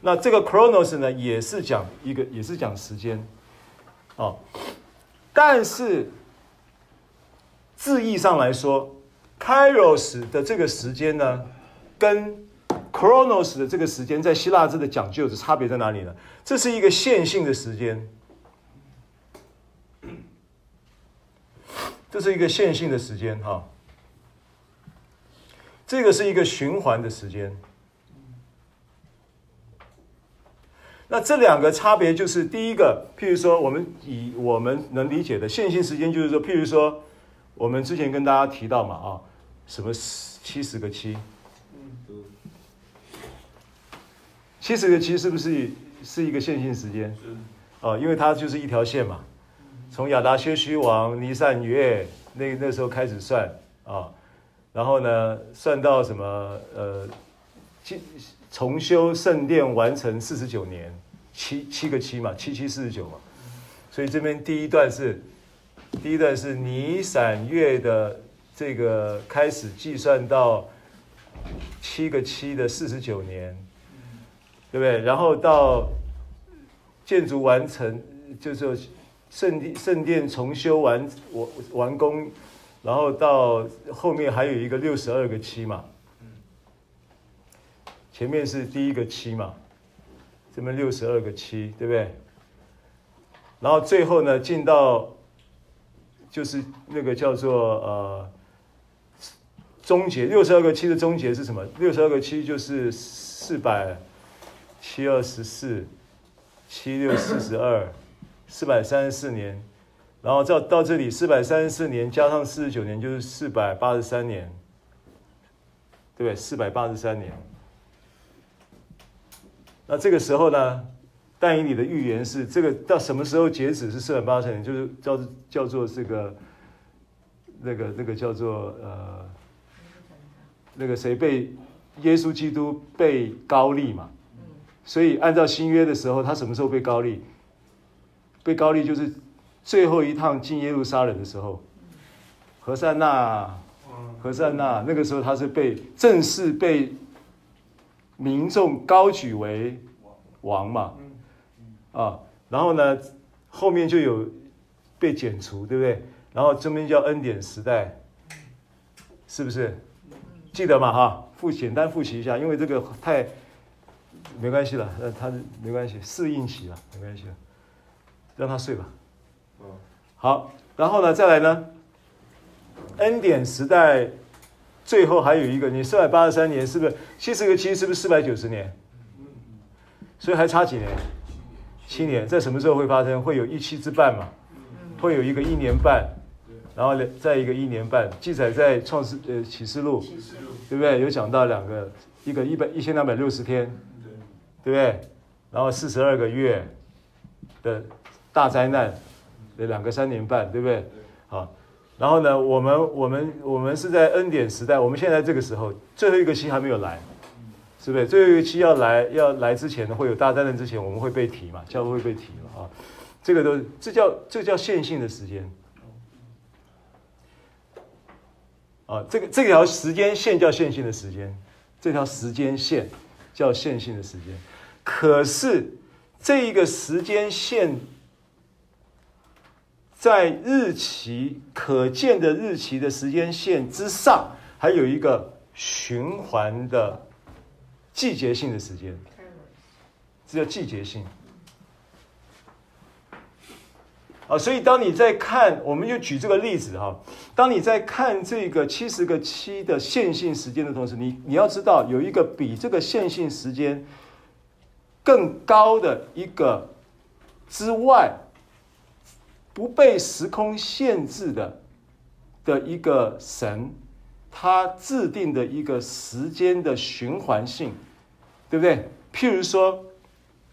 S1: 那这个 Chronos 呢，也是讲一个，也是讲时间，啊、但是字义上来说，Kairos 的这个时间呢，跟 Chronos 的这个时间在希腊字的讲究的差别在哪里呢？这是一个线性的时间，这是一个线性的时间哈，这个是一个循环的时间。那这两个差别就是，第一个，譬如说，我们以我们能理解的线性时间，就是说，譬如说，我们之前跟大家提到嘛，啊，什么七十个七，七十个七是不是是一个线性时间？哦，因为它就是一条线嘛，从亚达薛西王尼散月那那时候开始算啊，然后呢，算到什么呃，重修圣殿完成四十九年，七七个七嘛，七七四十九嘛，所以这边第一段是，第一段是尼散月的这个开始计算到七个七的四十九年，对不对？然后到建筑完成，就是圣殿圣殿重修完完完工，然后到后面还有一个六十二个七嘛。前面是第一个七嘛，这边六十二个七，对不对？然后最后呢，进到就是那个叫做呃终结，六十二个七的终结是什么？六十二个七就是四百七二十四，七六四十二，四百三十四年，然后到到这里四百三十四年加上四十九年就是四百八十三年，对不对？四百八十三年。那这个时候呢，但以理的预言是这个到什么时候截止是四百八十年，就是叫叫做这个那个那个叫做呃那个谁被耶稣基督被高利嘛，所以按照新约的时候，他什么时候被高利？被高利就是最后一趟进耶路撒冷的时候，何塞纳，何塞纳那个时候他是被正式被。民众高举为王嘛，啊，然后呢，后面就有被剪除，对不对？然后这边叫恩典时代，是不是？记得嘛哈，复简单复习一下，因为这个太没关系了，呃，他没关系，适应期了，没关系了，让他睡吧。好，然后呢，再来呢，恩典时代。最后还有一个，你四百八十三年是不是七十个七？是不是四百九十年？所以还差几年？七年，在什么时候会发生？会有一期之半嘛？会有一个一年半，然后再一个一年半，记载在创世呃启示录，对不对？有讲到两个，一个一百一千两百六十天，对不对？然后四十二个月的大灾难，的两个三年半，对不对？好。然后呢，我们我们我们是在恩典时代，我们现在这个时候最后一个期还没有来，是不是？最后一个期要来要来之前呢，会有大灾难之前，我们会被提嘛，教会被提嘛啊，这个都这叫这叫线性的时间，啊，这个这条时间线叫线性的时间，这条时间线叫线性的时间，可是这一个时间线。在日期可见的日期的时间线之上，还有一个循环的季节性的时间，这叫季节性。啊，所以当你在看，我们就举这个例子哈。当你在看这个七十个七的线性时间的同时，你你要知道有一个比这个线性时间更高的一个之外，不被时空限制的的一个神，他制定的一个时间的循环性，对不对？譬如说，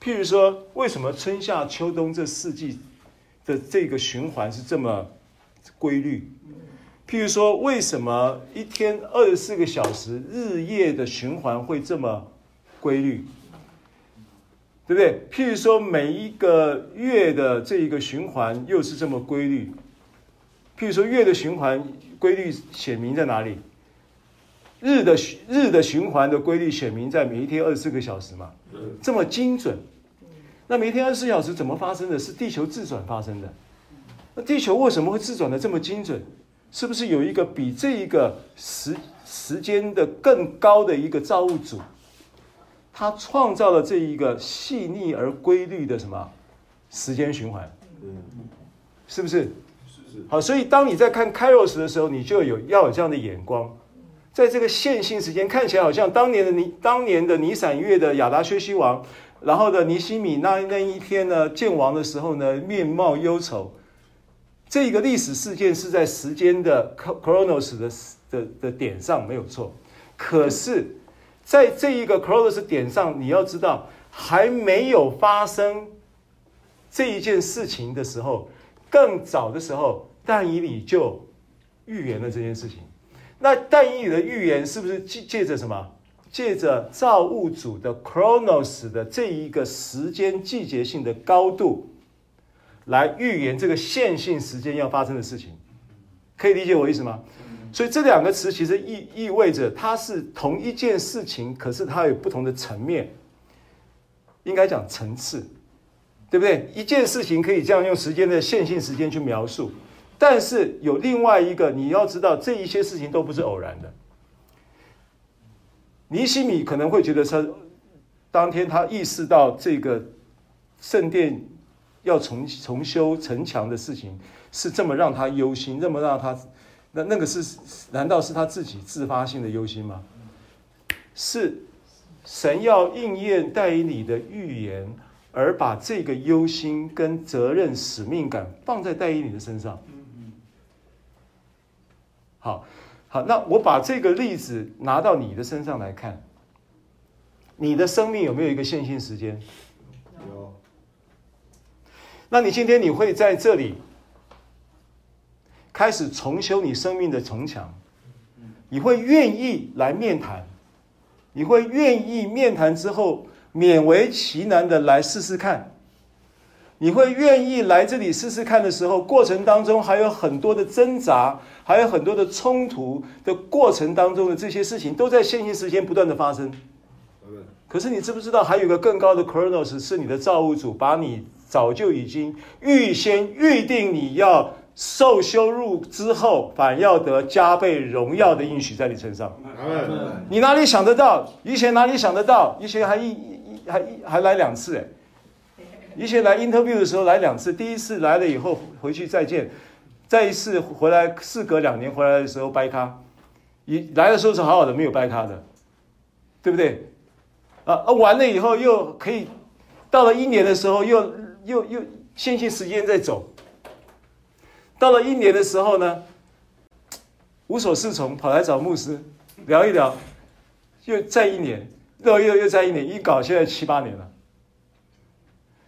S1: 譬如说，为什么春夏秋冬这四季？的这个循环是这么规律，譬如说，为什么一天二十四个小时日夜的循环会这么规律？对不对？譬如说，每一个月的这一个循环又是这么规律。譬如说，月的循环规律显明在哪里？日的日的循环的规律显明在每一天二十四个小时嘛，这么精准。那每天二十四小时怎么发生的？是地球自转发生的。那地球为什么会自转的这么精准？是不是有一个比这一个时时间的更高的一个造物主，他创造了这一个细腻而规律的什么时间循环？是不是？是是。好，所以当你在看 Kairos 的时候，你就有要有这样的眼光，在这个线性时间看起来好像当年的尼当年的尼散月的亚达薛西王。然后的，尼西米那那一天呢，见王的时候呢，面貌忧愁。这个历史事件是在时间的 Chronos 的的的点上没有错，可是，在这一个 Cronos 点上，你要知道，还没有发生这一件事情的时候，更早的时候，但以理就预言了这件事情。那但以理的预言是不是借借着什么？借着造物主的 Cronos 的这一个时间季节性的高度，来预言这个线性时间要发生的事情，可以理解我意思吗？所以这两个词其实意意味着它是同一件事情，可是它有不同的层面，应该讲层次，对不对？一件事情可以这样用时间的线性时间去描述，但是有另外一个，你要知道这一些事情都不是偶然的。尼西米可能会觉得他当天他意识到这个圣殿要重重修城墙的事情是这么让他忧心，这么让他那那个是难道是他自己自发性的忧心吗？是神要应验但以理的预言，而把这个忧心跟责任使命感放在但以理的身上。好。好，那我把这个例子拿到你的身上来看，你的生命有没有一个线性时间？有。那你今天你会在这里开始重修你生命的城墙，你会愿意来面谈，你会愿意面谈之后勉为其难的来试试看。你会愿意来这里试试看的时候，过程当中还有很多的挣扎，还有很多的冲突的过程当中的这些事情，都在线性时间不断的发生。可是你知不知道，还有一个更高的 Chronos 是你的造物主，把你早就已经预先预定你要受羞辱之后，反要得加倍荣耀的应许在你身上。你哪里想得到？以前哪里想得到？以前还一还还来两次诶以前来 interview 的时候来两次，第一次来了以后回去再见，再一次回来事隔两年回来的时候掰咖，一来的时候是好好的没有掰咖的，对不对？啊啊完了以后又可以，到了一年的时候又又又线性时间在走，到了一年的时候呢，无所适从跑来找牧师聊一聊，又再一年，又又又再一年，一搞现在七八年了。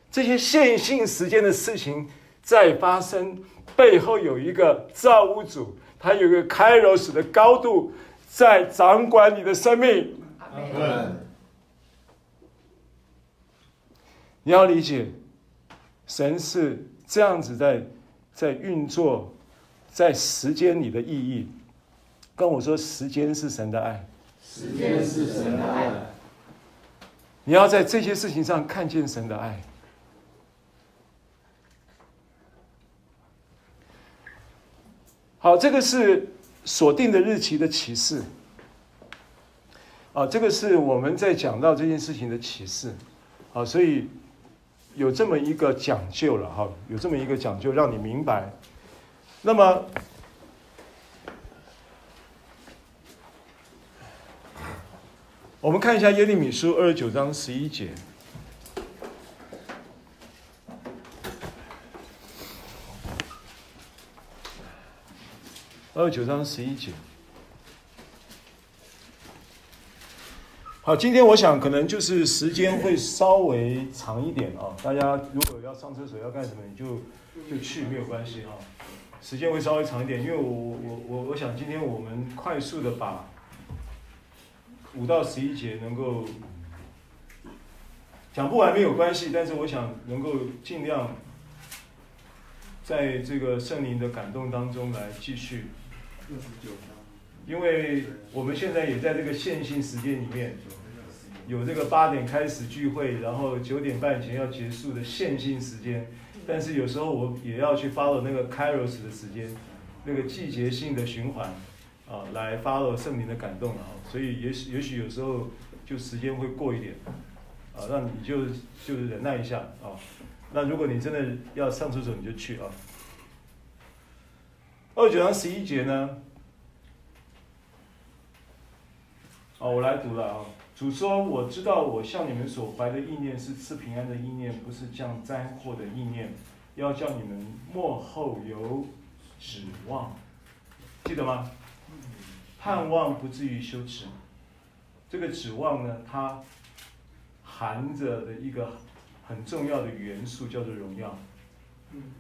S1: 这些线性时间的事情在发生，背后有一个造物主，他有一个 Kairos 的高度在掌管你的生命。你要理解，神是这样子在在运作，在时间里的意义。跟我说，时间是神的爱。
S2: 时间是神的爱。
S1: 你要在这些事情上看见神的爱。好，这个是锁定的日期的启示。啊，这个是我们在讲到这件事情的启示。啊，所以有这么一个讲究了哈，有这么一个讲究，让你明白。那么，我们看一下耶利米书二十九章十一节。二十九章十一节。好，今天我想可能就是时间会稍微长一点啊。大家如果要上厕所要干什么，你就就去没有关系啊。时间会稍微长一点，因为我我我我想今天我们快速的把五到十一节能够讲不完没有关系，但是我想能够尽量在这个圣灵的感动当中来继续。因为我们现在也在这个线性时间里面，有这个八点开始聚会，然后九点半前要结束的线性时间。但是有时候我也要去 follow 那个 Kairos 的时间，那个季节性的循环，啊，来 follow 圣灵的感动啊。所以也许也许有时候就时间会过一点，啊，那你就就忍耐一下啊。那如果你真的要上厕所，你就去啊。二九章十一节呢？哦，我来读了啊。主说：“我知道，我向你们所怀的意念是赐平安的意念，不是降灾祸的意念，要叫你们末后有指望。记得吗？盼望不至于羞耻。这个指望呢，它含着的一个很重要的元素叫做荣耀。”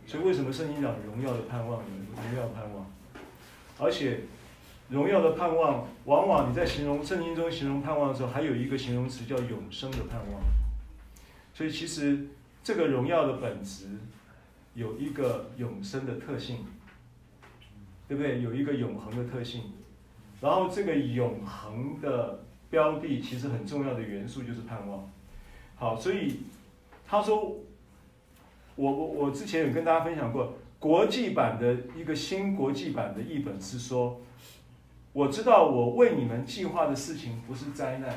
S1: 所以为什么圣经讲荣耀的盼望？荣耀盼望，而且荣耀的盼望，往往你在形容圣经中形容盼望的时候，还有一个形容词叫永生的盼望。所以其实这个荣耀的本质有一个永生的特性，对不对？有一个永恒的特性。然后这个永恒的标的其实很重要的元素就是盼望。好，所以他说。我我我之前有跟大家分享过，国际版的一个新国际版的译本是说，我知道我为你们计划的事情不是灾难，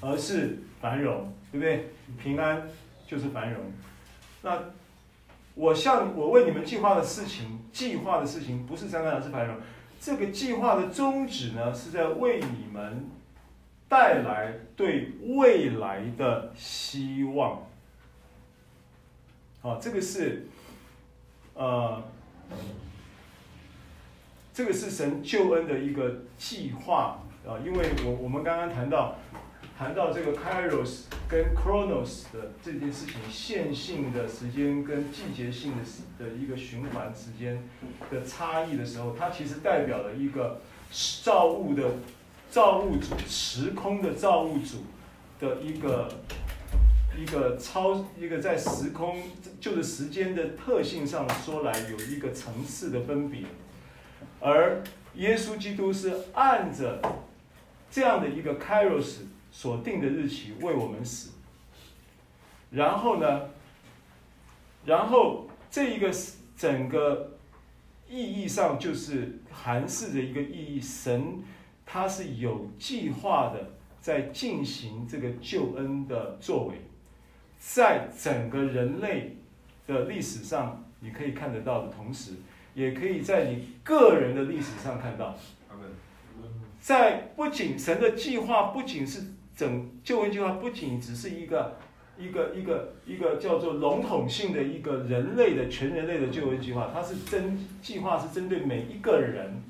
S1: 而是繁荣，对不对？平安就是繁荣。那我向我为你们计划的事情，计划的事情不是灾难，而是繁荣。这个计划的宗旨呢，是在为你们带来对未来的希望。好，这个是，呃，这个是神救恩的一个计划啊，因为我我们刚刚谈到，谈到这个 Kairos 跟 Chronos 的这件事情，线性的时间跟季节性的的一个循环时间的差异的时候，它其实代表了一个造物的造物主，时空的造物主的一个。一个超一个在时空就是时间的特性上说来有一个层次的分别，而耶稣基督是按着这样的一个 Kairos 所定的日期为我们死，然后呢，然后这一个整个意义上就是含示着一个意义，神他是有计划的在进行这个救恩的作为。在整个人类的历史上，你可以看得到的同时，也可以在你个人的历史上看到。在不仅神的计划，不仅是整救恩计划，不仅只是一个一个一个一个叫做笼统性的一个人类的全人类的救恩计划，它是针计划是针对每一个人，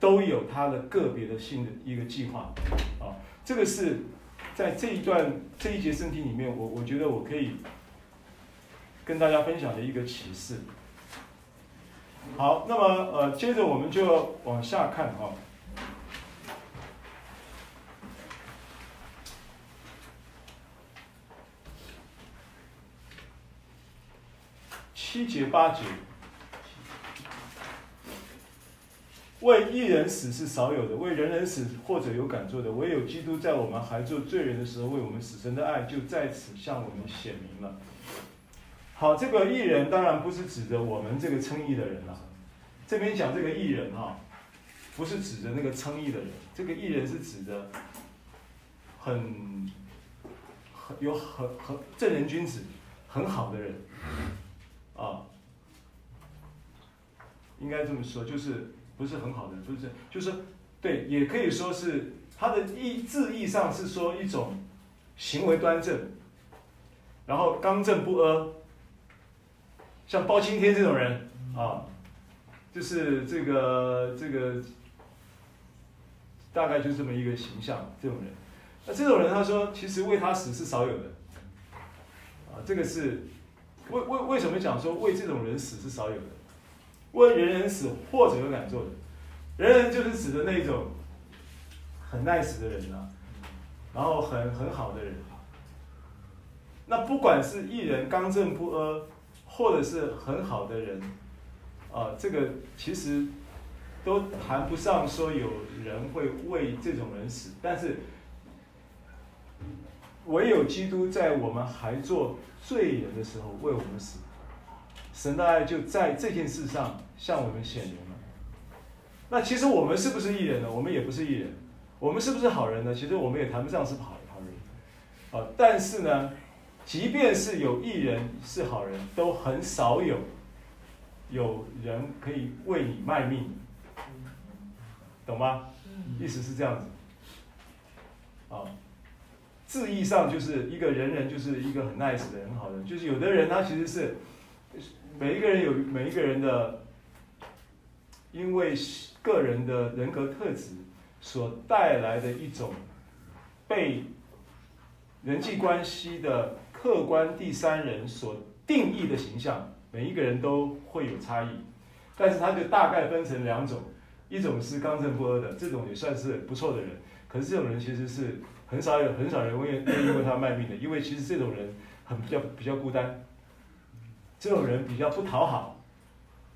S1: 都有它的个别的性的一个计划。啊，这个是。在这一段这一节圣经里面，我我觉得我可以跟大家分享的一个启示。好，那么呃，接着我们就往下看啊。七节八节。为一人死是少有的，为人人死或者有敢做的，唯有基督在我们还做罪人的时候为我们死，神的爱就在此向我们显明了。好，这个艺人当然不是指着我们这个称义的人了。这边讲这个艺人啊，不是指着那个称义的人，这个艺人是指着很很有很很正人君子、很好的人啊，应该这么说，就是不是很好的，就是就是对，也可以说是他的意字义上是说一种行为端正，然后刚正不阿。像包青天这种人啊，就是这个这个，大概就是这么一个形象。这种人，那这种人他说，其实为他死是少有的，啊，这个是为为为什么讲说为这种人死是少有的？为人人死或者有敢做的，人人就是指的那种很 nice 的人啊，然后很很好的人。那不管是义人刚正不阿。或者是很好的人，啊，这个其实都谈不上说有人会为这种人死，但是唯有基督在我们还做罪人的时候为我们死，神的爱就在这件事上向我们显明了。那其实我们是不是义人呢？我们也不是义人。我们是不是好人呢？其实我们也谈不上是好好人，啊，但是呢。即便是有艺人是好人，都很少有有人可以为你卖命，懂吗？意思是这样子。啊，字义上就是一个人人就是一个很 nice 的人，很好的，就是有的人他其实是每一个人有每一个人的，因为个人的人格特质所带来的一种被人际关系的。客观第三人所定义的形象，每一个人都会有差异，但是他就大概分成两种，一种是刚正不阿的，这种也算是不错的人，可是这种人其实是很少有很少人会愿意为他卖命的，因为其实这种人很比较比较孤单，这种人比较不讨好，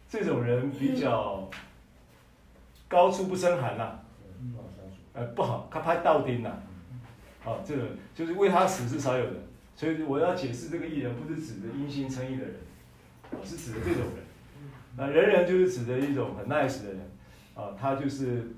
S1: 这种人比较高处不胜寒呐、啊，呃不好，他拍倒钉呐，啊，这种就是为他死是少有的。所以我要解释这个艺人，不是指的因信称义的人，是指的这种人。那人人就是指的一种很 nice 的人，啊，他就是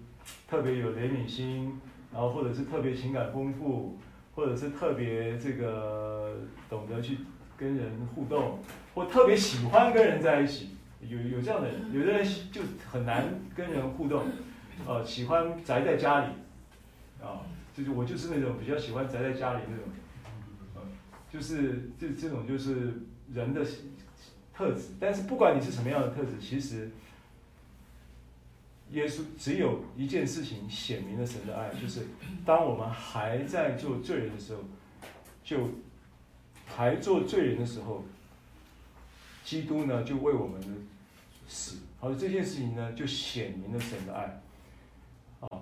S1: 特别有怜悯心，然后或者是特别情感丰富，或者是特别这个懂得去跟人互动，或特别喜欢跟人在一起。有有这样的人，有的人就很难跟人互动，呃，喜欢宅在家里，啊，就是我就是那种比较喜欢宅在家里那种。就是这这种就是人的特质，但是不管你是什么样的特质，其实耶稣只有一件事情显明了神的爱，就是当我们还在做罪人的时候，就还做罪人的时候，基督呢就为我们死，好，这件事情呢就显明了神的爱。啊，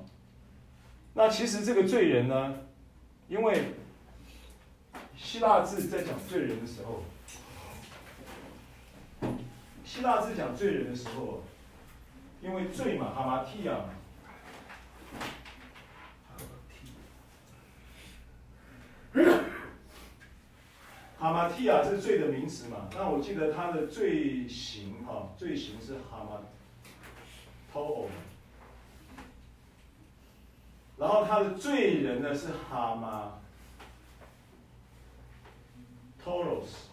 S1: 那其实这个罪人呢，因为。希腊字在讲罪人的时候，希腊字讲罪人的时候，因为罪嘛，哈马提亚，哈马提亚是罪的名词嘛？那我记得他的罪行哈，罪行是哈马托欧，然后他的罪人呢是哈马。Toros，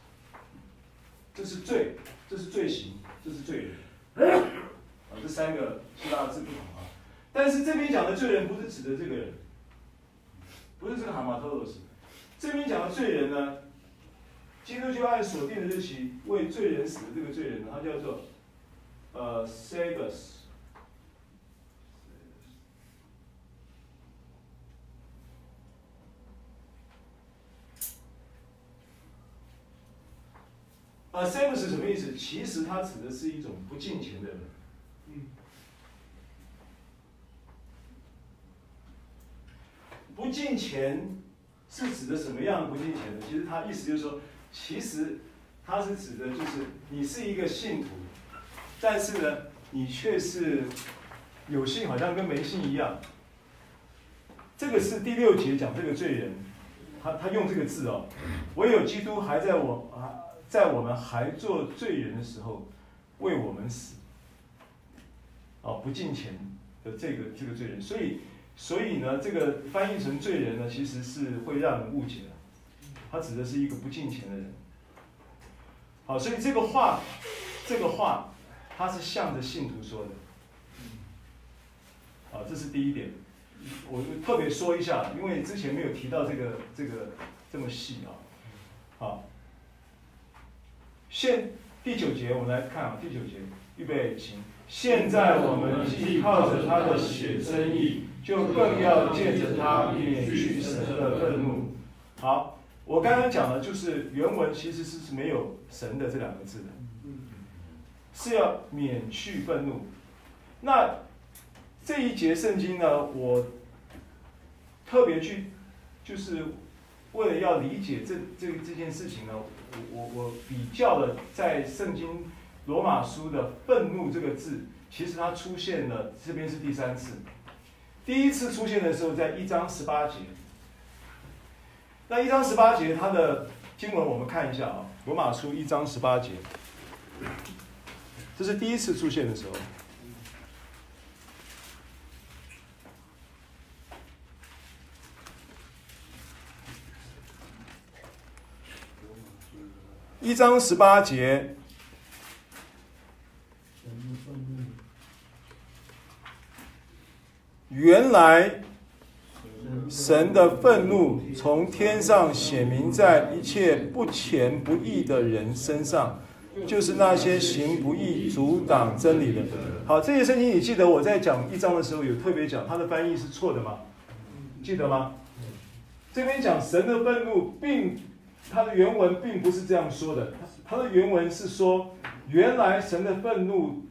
S1: 这是罪，这是罪行，这是罪人，啊，这三个希腊字不同啊。但是这边讲的罪人不是指的这个人，不是这个哈马托罗斯。这边讲的罪人呢，基督就按所定的日期为罪人死的这个罪人，他叫做呃 Sebas。啊，Sebus 是什么意思？其实它指的是一种不敬虔的人。嗯。不敬虔是指的什么样不敬虔呢？其实它意思就是说，其实它是指的就是你是一个信徒，但是呢，你却是有信好像跟没信一样。这个是第六节讲这个罪人，他他用这个字哦，唯有基督还在我啊。在我们还做罪人的时候为我们死，啊，不敬虔的这个这个罪人，所以所以呢，这个翻译成罪人呢，其实是会让人误解的，他指的是一个不敬虔的人。好，所以这个话，这个话，他是向着信徒说的。好，这是第一点，我特别说一下，因为之前没有提到这个这个这么细啊。好，现第九节我们来看啊，第九节，预备起。现在我们既靠着他的血称义，就更要借着他免去神的愤怒。好。我刚刚讲的，就是原文其实是是没有“神”的这两个字的，是要免去愤怒。那这一节圣经呢，我特别去，就是为了要理解这这这件事情呢，我我我比较了在圣经罗马书的“愤怒”这个字，其实它出现了，这边是第三次，第一次出现的时候在一章十八节。那一章十八节，它的经文我们看一下啊，《罗马书》一章十八节，这是第一次出现的时候。一章十八节，原来。神的愤怒从天上显明在一切不虔不义的人身上，就是那些行不义、阻挡真理的。好，这些圣经你记得我在讲一章的时候有特别讲，它的翻译是错的吗？记得吗？这边讲神的愤怒，并它的原文并不是这样说的，它的原文是说，原来神的愤怒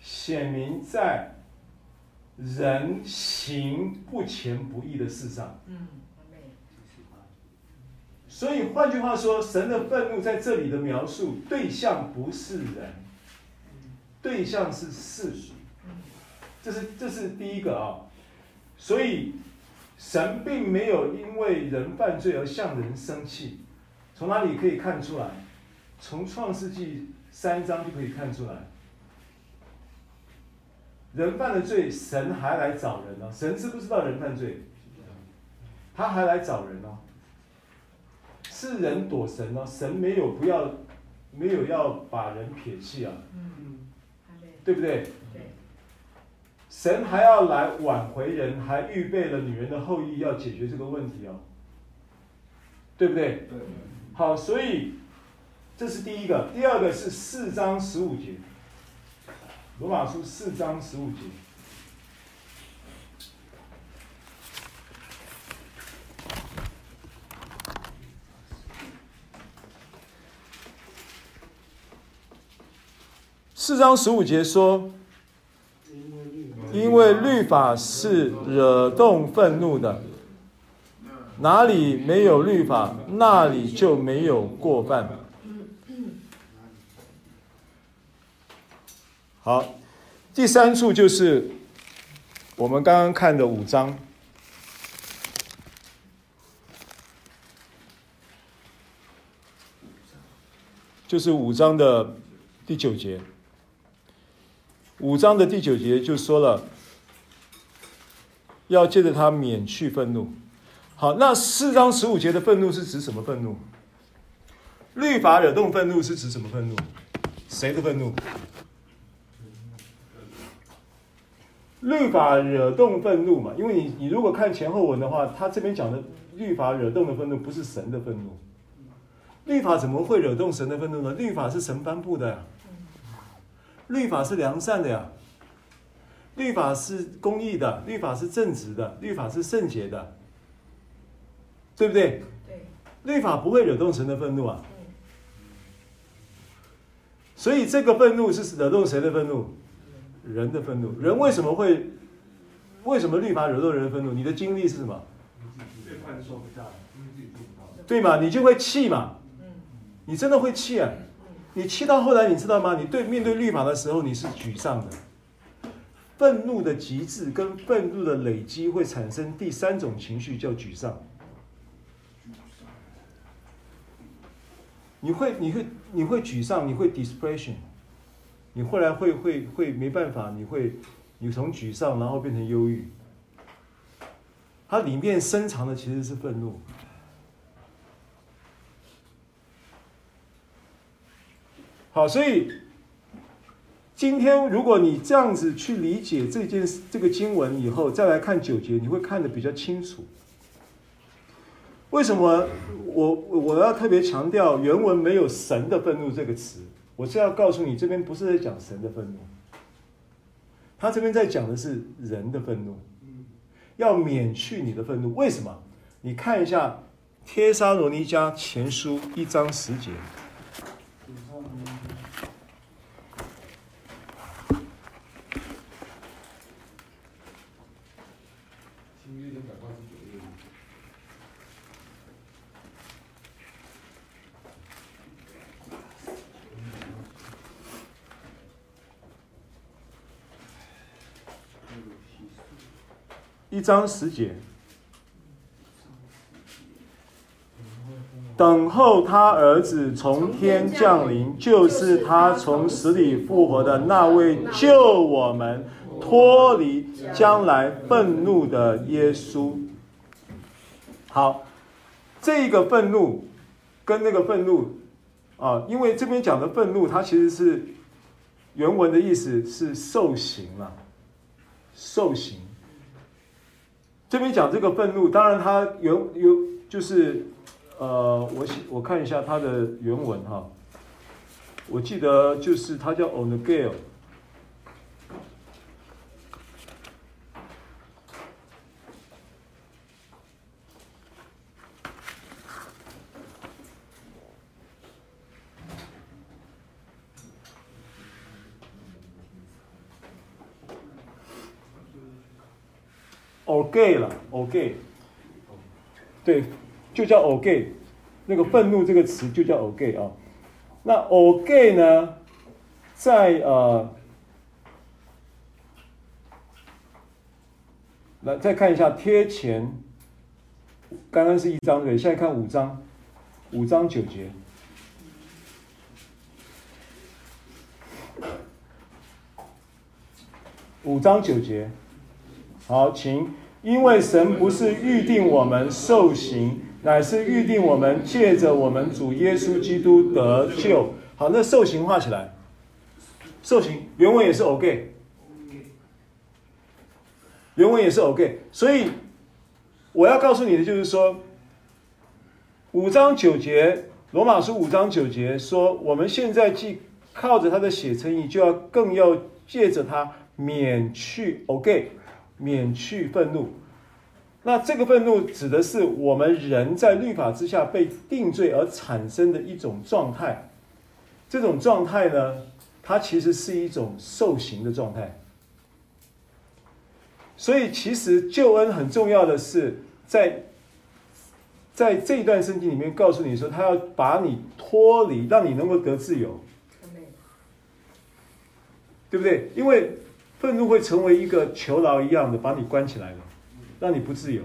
S1: 显明在。人行不前不义的事上，所以换句话说，神的愤怒在这里的描述对象不是人，对象是事实，这是这是第一个啊。所以神并没有因为人犯罪而向人生气，从哪里可以看出来？从创世纪三章就可以看出来。人犯了罪，神还来找人呢、哦。神知不知道人犯罪？他还来找人哦。是人躲神哦，神没有不要，没有要把人撇弃啊。对不对？神还要来挽回人，还预备了女人的后裔要解决这个问题哦。对不对？好，所以这是第一个，第二个是四章十五节。罗马书四章十五节，四章十五节说：“因为律法是惹动愤怒的，哪里没有律法，那里就没有过犯。”好，第三处就是我们刚刚看的五章，就是五章的第九节。五章的第九节就说了，要借着他免去愤怒。好，那四章十五节的愤怒是指什么愤怒？律法惹动愤怒是指什么愤怒？谁的愤怒？律法惹动愤怒嘛？因为你你如果看前后文的话，他这边讲的律法惹动的愤怒不是神的愤怒。律法怎么会惹动神的愤怒呢？律法是神颁布的呀，律法是良善的呀，律法是公义的，律法是正直的，律法是圣洁的，对不对？对。律法不会惹动神的愤怒啊。所以这个愤怒是惹动谁的愤怒？人的愤怒，人为什么会？为什么律法惹动人的愤怒？你的经历是什么？对嘛？你就会气嘛。你真的会气啊！你气到后来，你知道吗？你对面对律法的时候，你是沮丧的。愤怒的极致跟愤怒的累积会产生第三种情绪，叫沮丧。你会你会你会沮丧，你会 depression，你后来会会会没办法，你会你从沮丧然后变成忧郁。它里面深藏的其实是愤怒。好，所以今天如果你这样子去理解这件这个经文以后，再来看九节，你会看得比较清楚。为什么我我要特别强调原文没有“神的愤怒”这个词？我是要告诉你，这边不是在讲神的愤怒，他这边在讲的是人的愤怒，要免去你的愤怒。为什么？你看一下《帖撒罗尼迦前书》一章十节。一章十节，等候他儿子从天降临，就是他从死里复活的那位救我们脱离将来愤怒的耶稣。好，这个愤怒跟那个愤怒啊，因为这边讲的愤怒，它其实是原文的意思是受刑了，受刑。这边讲这个愤怒，当然他有有就是，呃，我我看一下他的原文哈，我记得就是他叫 onagale。Orge 了，orge，对，就叫 orge，那个愤怒这个词就叫 orge 啊。那 orge 呢，在呃，来再看一下贴前，刚刚是一章对，现在看五章，五章九节，五章九节。好，请，因为神不是预定我们受刑，乃是预定我们借着我们主耶稣基督得救。好，那受刑画起来，受刑原文也是 OK，原文也是 OK。所以我要告诉你的就是说，五章九节，罗马书五章九节说，我们现在既靠着他的血称义，就要更要借着他免去 OK。免去愤怒，那这个愤怒指的是我们人在律法之下被定罪而产生的一种状态。这种状态呢，它其实是一种受刑的状态。所以，其实救恩很重要的是在在这一段圣经里面告诉你说，他要把你脱离，让你能够得自由，对不对？因为。愤怒会成为一个囚牢一样的，把你关起来了，让你不自由。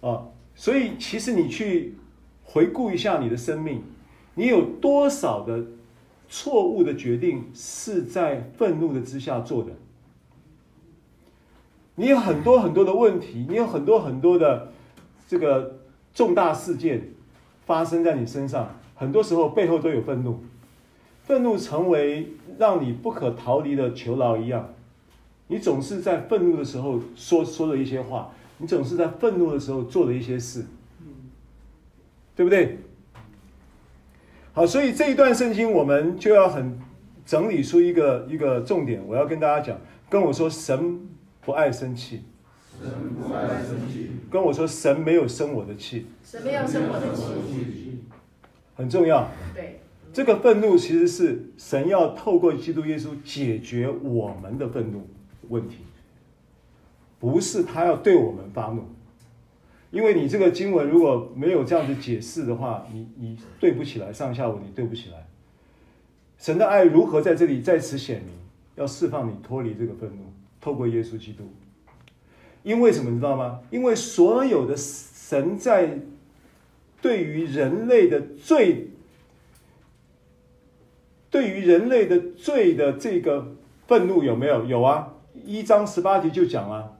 S1: 啊，所以其实你去回顾一下你的生命，你有多少的错误的决定是在愤怒的之下做的？你有很多很多的问题，你有很多很多的这个重大事件发生在你身上，很多时候背后都有愤怒。愤怒成为让你不可逃离的囚牢一样，你总是在愤怒的时候说说了一些话，你总是在愤怒的时候做了一些事，对不对？好，所以这一段圣经我们就要很整理出一个一个重点，我要跟大家讲，跟我说神不爱生气，
S2: 神不爱生气，
S1: 跟我说神没有生我的气，
S2: 神没有生我的气，
S1: 很重要，
S2: 对。
S1: 这个愤怒其实是神要透过基督耶稣解决我们的愤怒问题，不是他要对我们发怒。因为你这个经文如果没有这样子解释的话，你你对不起来，上下文你对不起来。神的爱如何在这里在此显明？要释放你脱离这个愤怒，透过耶稣基督。因为什么你知道吗？因为所有的神在对于人类的最，对于人类的罪的这个愤怒有没有？有啊，一章十八节就讲了，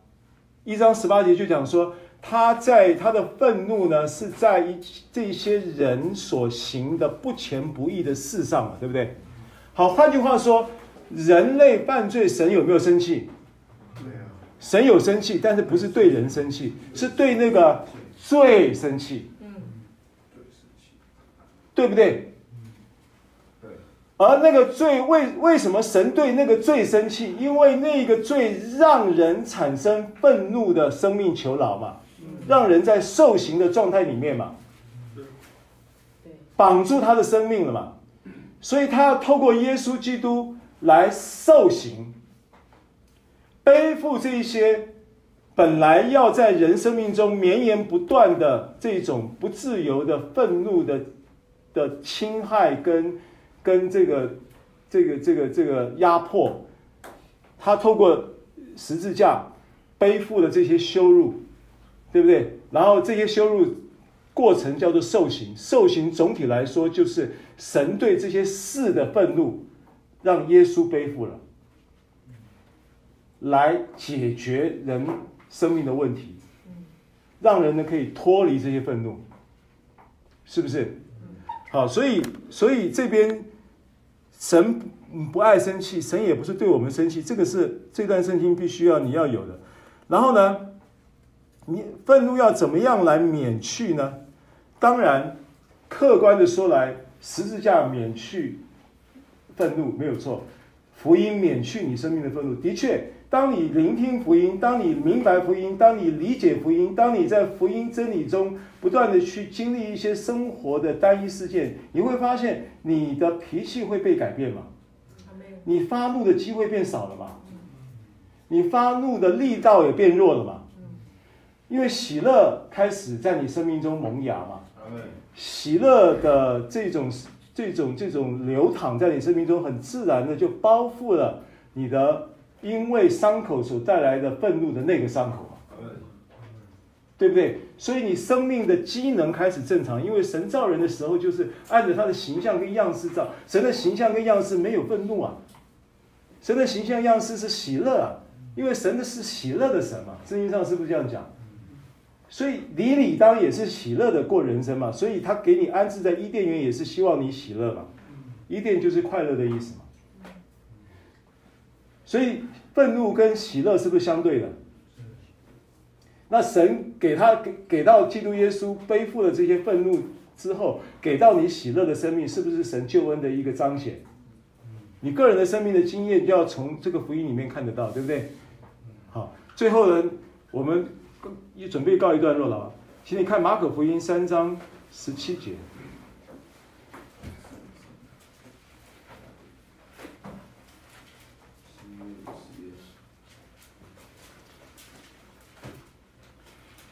S1: 一章十八节就讲说，他在他的愤怒呢，是在一这些人所行的不虔不义的事上嘛，对不对？好，换句话说，人类犯罪，神有没有生气？神有生气，但是不是对人生气，是对那个罪生气。对不对？而那个罪为为什么神对那个罪生气？因为那个罪让人产生愤怒的生命囚牢嘛，让人在受刑的状态里面嘛，绑住他的生命了嘛，所以他要透过耶稣基督来受刑，背负这些本来要在人生命中绵延不断的这种不自由的愤怒的。的侵害跟跟这个这个这个这个压迫，他透过十字架背负了这些羞辱，对不对？然后这些羞辱过程叫做受刑，受刑总体来说就是神对这些事的愤怒，让耶稣背负了，来解决人生命的问题，让人呢可以脱离这些愤怒，是不是？好，所以所以这边神不爱生气，神也不是对我们生气，这个是这段圣经必须要你要有的。然后呢，你愤怒要怎么样来免去呢？当然，客观的说来，十字架免去愤怒没有错，福音免去你生命的愤怒，的确。当你聆听福音，当你明白福音，当你理解福音，当你在福音真理中不断的去经历一些生活的单一事件，你会发现你的脾气会被改变吗？你发怒的机会变少了吗？你发怒的力道也变弱了吗？因为喜乐开始在你生命中萌芽嘛。喜乐的这种这种这种流淌在你生命中，很自然的就包覆了你的。因为伤口所带来的愤怒的那个伤口，对不对？所以你生命的机能开始正常。因为神造人的时候就是按着他的形象跟样式造，神的形象跟样式没有愤怒啊，神的形象样式是喜乐啊，因为神的是喜乐的神嘛，圣经上是不是这样讲？所以你理当也是喜乐的过人生嘛，所以他给你安置在伊甸园也是希望你喜乐嘛，伊甸就是快乐的意思嘛。所以愤怒跟喜乐是不是相对的？那神给他给给到基督耶稣背负了这些愤怒之后，给到你喜乐的生命，是不是神救恩的一个彰显？你个人的生命的经验就要从这个福音里面看得到，对不对？好，最后呢，我们也准备告一段落了，请你看马可福音三章十七节。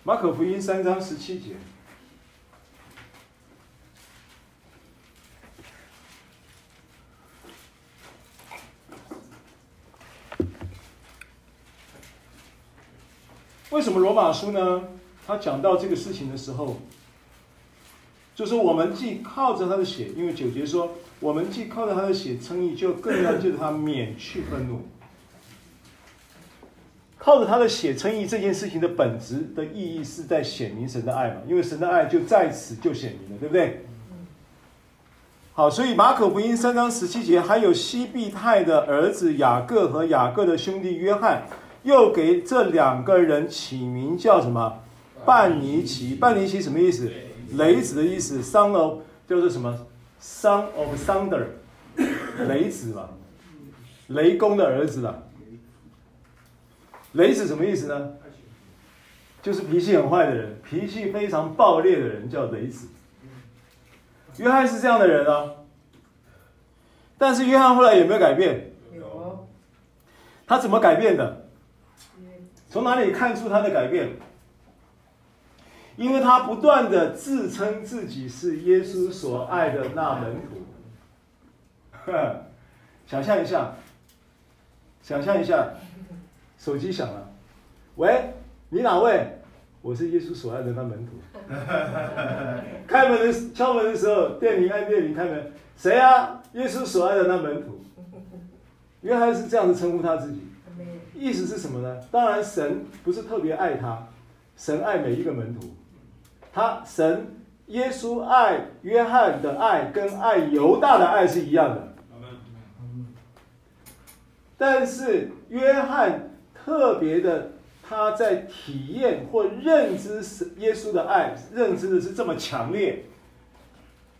S1: 马可福音三章十七节，为什么罗马书呢？他讲到这个事情的时候，就说我们既靠着他的血，因为九节说我们既靠着他的血称义，就更要借着他免去愤怒。靠着他的血称义这件事情的本质的意义是在显明神的爱嘛？因为神的爱就在此就显明了，对不对？好，所以马可福音三章十七节，还有西庇太的儿子雅各和雅各的兄弟约翰，又给这两个人起名叫什么？半尼奇。半尼奇什么意思？雷子的意思。Son of 就是什么？Son of thunder，雷子嘛，雷公的儿子了。雷子什么意思呢？就是脾气很坏的人，脾气非常暴烈的人叫雷子。约翰是这样的人啊，但是约翰后来有没有改变？有。他怎么改变的？从哪里看出他的改变？因为他不断的自称自己是耶稣所爱的那门徒。想象一下，想象一下。手机响了，喂，你哪位？我是耶稣所爱的那门徒。开门的敲门的时候，电铃按电铃开门，谁啊？耶稣所爱的那门徒。约翰是这样子称呼他自己，意思是什么呢？当然，神不是特别爱他，神爱每一个门徒。他神耶稣爱约翰的爱跟爱犹大的爱是一样的。但是约翰特别的，他在体验或认知耶稣的爱，认知的是这么强烈。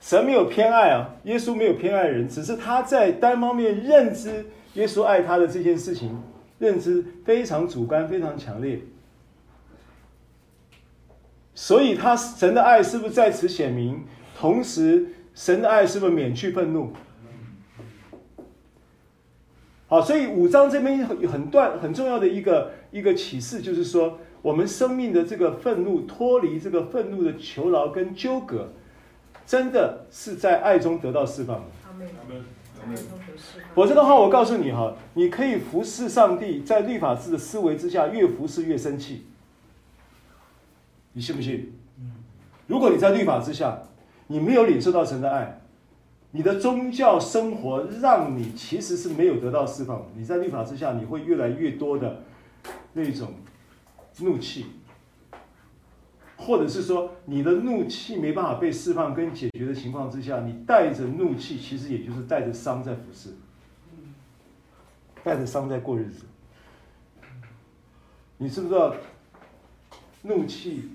S1: 神没有偏爱啊，耶稣没有偏爱人，只是他在单方面认知。耶稣爱他的这件事情，认知非常主观，非常强烈，所以他神的爱是不是在此显明？同时，神的爱是不是免去愤怒？好，所以五章这边很很段很重要的一个一个启示，就是说，我们生命的这个愤怒脱离这个愤怒的囚牢跟纠葛，真的是在爱中得到释放的。阿。否则的话，我告诉你哈，你可以服侍上帝，在律法师的思维之下，越服侍越生气。你信不信？如果你在律法之下，你没有领受到神的爱，你的宗教生活让你其实是没有得到释放。你在律法之下，你会越来越多的那种怒气。或者是说，你的怒气没办法被释放跟解决的情况之下，你带着怒气，其实也就是带着伤在服侍，带着伤在过日子。你知不知道，怒气，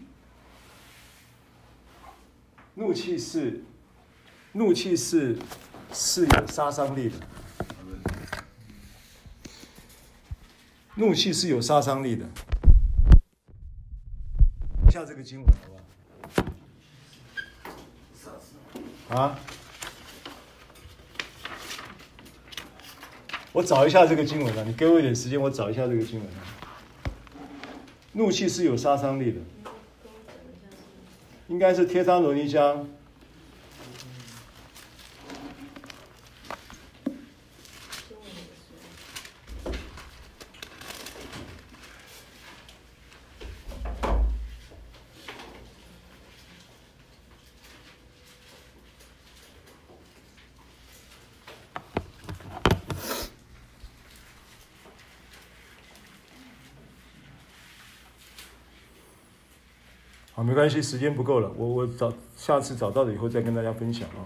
S1: 怒气是，怒气是是有杀伤力的，怒气是有杀伤力的。下这个经文好不好？啊！我找一下这个经文啊，你给我一点时间，我找一下这个经文啊。怒气是有杀伤力的，应该是帖撒罗尼迦。没关系，时间不够了，我我找下次找到了以后再跟大家分享啊。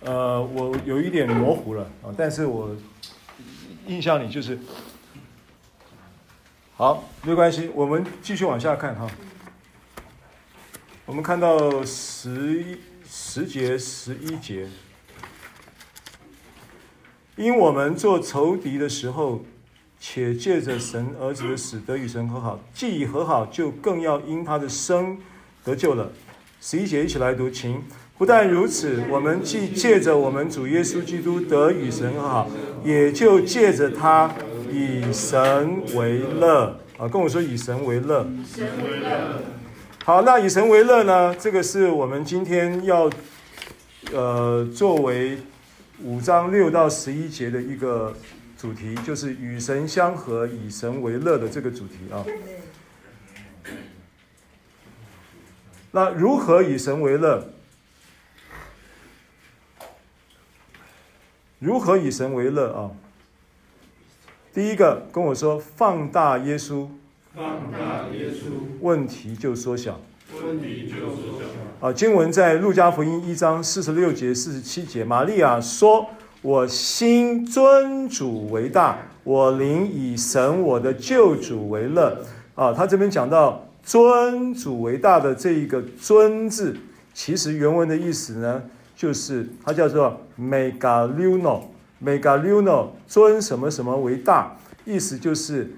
S1: 呃，我有一点模糊了啊，但是我印象里就是，好，没关系，我们继续往下看哈。我们看到十一十节十一节，因我们做仇敌的时候。且借着神儿子的死得与神和好，既已和好，就更要因他的生得救了。十一节一起来读，请。不但如此，我们既借着我们主耶稣基督得与神和好，也就借着他以神为乐啊！跟我说以神为乐。以神为乐。好，那以神为乐呢？这个是我们今天要呃作为五章六到十一节的一个。主题就是与神相合，以神为乐的这个主题啊。那如何以神为乐？如何以神为乐啊？第一个跟我说，放大耶稣，放大耶稣，问题就缩小，问题就缩小。啊，经文在路加福音一章四十六节、四十七节，玛利亚说。我心尊主为大，我灵以神我的救主为乐。啊，他这边讲到尊主为大的这一个“尊”字，其实原文的意思呢，就是它叫做 “megaluno”，“megaluno” 尊什么什么为大，意思就是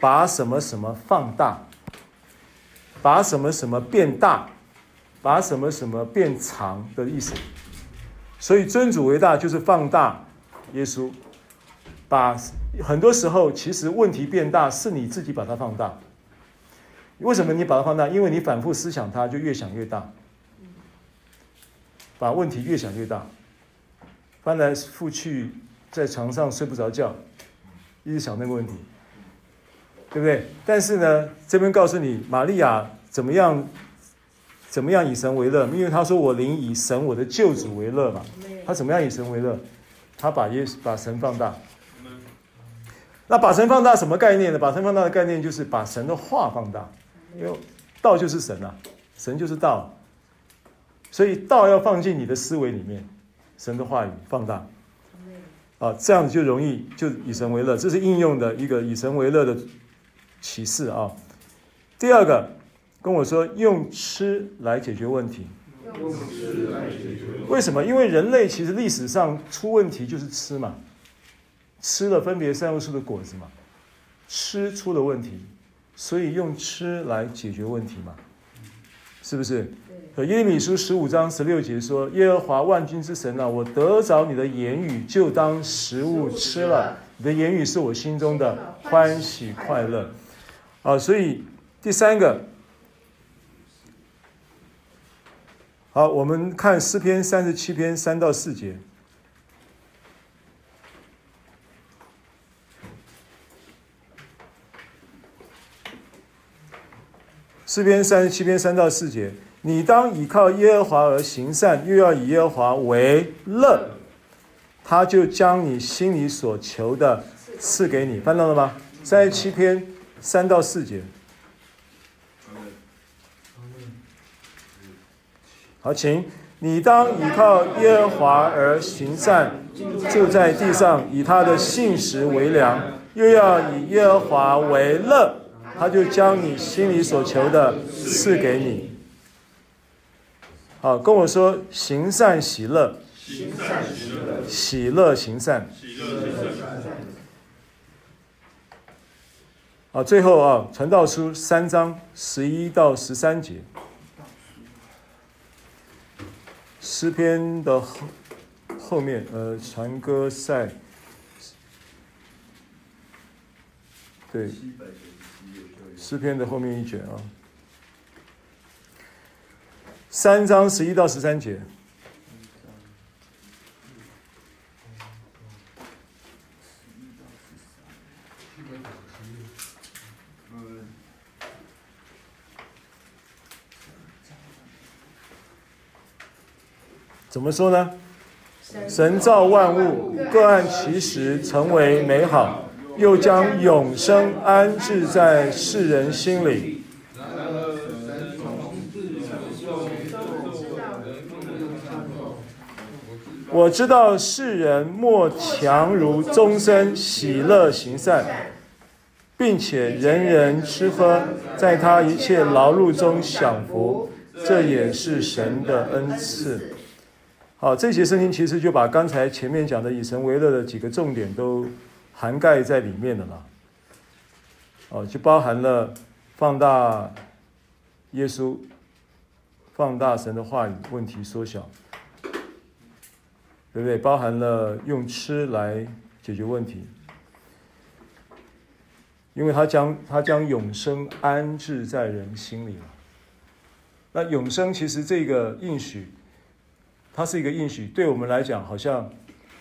S1: 把什么什么放大，把什么什么变大，把什么什么变长的意思。所以尊主为大，就是放大耶稣，把很多时候其实问题变大，是你自己把它放大。为什么你把它放大？因为你反复思想它，就越想越大，把问题越想越大，翻来覆去在床上睡不着觉，一直想那个问题。对不对？但是呢，这边告诉你，玛利亚怎么样，怎么样以神为乐？因为他说我灵以神我的救主为乐嘛。他怎么样以神为乐？他把耶稣把神放大。那把神放大什么概念呢？把神放大的概念就是把神的话放大，因为道就是神啊，神就是道，所以道要放进你的思维里面，神的话语放大。啊，这样子就容易就以神为乐，这是应用的一个以神为乐的启示啊。第二个跟我说用吃来解决问题，用吃来解决问题。为什么？因为人类其实历史上出问题就是吃嘛，吃了分别善恶树的果子嘛，吃出了问题，所以用吃来解决问题嘛，是不是？耶利米书十五章十六节说：“耶和华万军之神啊，我得着你的言语，就当食物吃了。你的言语是我心中的欢喜快乐。”啊，所以第三个，好，我们看诗篇三十七篇三到四节。诗篇三十七篇三到四节。你当倚靠耶和华而行善，又要以耶和华为乐，他就将你心里所求的赐给你。翻到了吗？三十七篇三到四节。好，请你当倚靠耶和华而行善，就在地上以他的信实为粮，又要以耶和华为乐，他就将你心里所求的赐给你。好，跟我说行善喜乐，行善喜乐，行善，喜乐行善。好，最后啊，传道书三章十一到十三节，诗篇的后后面，呃，传歌赛，对，诗篇的后面一卷啊。三章十一到十三节，怎么说呢？神造万物，各按其时成为美好，又将永生安置在世人心里。我知道世人莫强如终身喜乐行善，并且人人吃喝，在他一切劳碌中享福，这也是神的恩赐。好，这些圣经其实就把刚才前面讲的以神为乐的几个重点都涵盖在里面的了。哦，就包含了放大耶稣，放大神的话语，问题缩小。对不对？包含了用吃来解决问题，因为他将他将永生安置在人心里了。那永生其实这个应许，它是一个应许，对我们来讲好像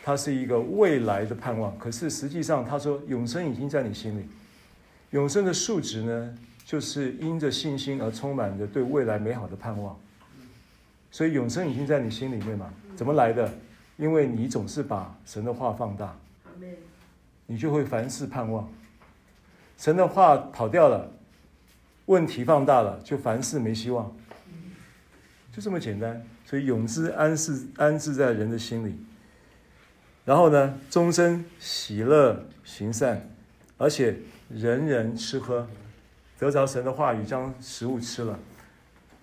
S1: 它是一个未来的盼望。可是实际上，他说永生已经在你心里。永生的数值呢，就是因着信心而充满着对未来美好的盼望。所以永生已经在你心里面嘛？怎么来的？因为你总是把神的话放大，你就会凡事盼望。神的话跑掉了，问题放大了，就凡事没希望，就这么简单。所以永之安置安置在人的心里，然后呢，终身喜乐行善，而且人人吃喝，得着神的话语，将食物吃了。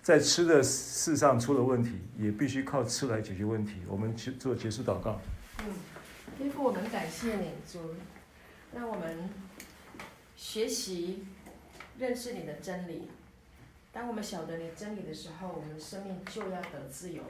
S1: 在吃的事上出了问题，也必须靠吃来解决问题。我们去做结束祷告。
S2: 嗯，天父，我们感谢你，主，让我们学习认识你的真理。当我们晓得你真理的时候，我们的生命就要得自由，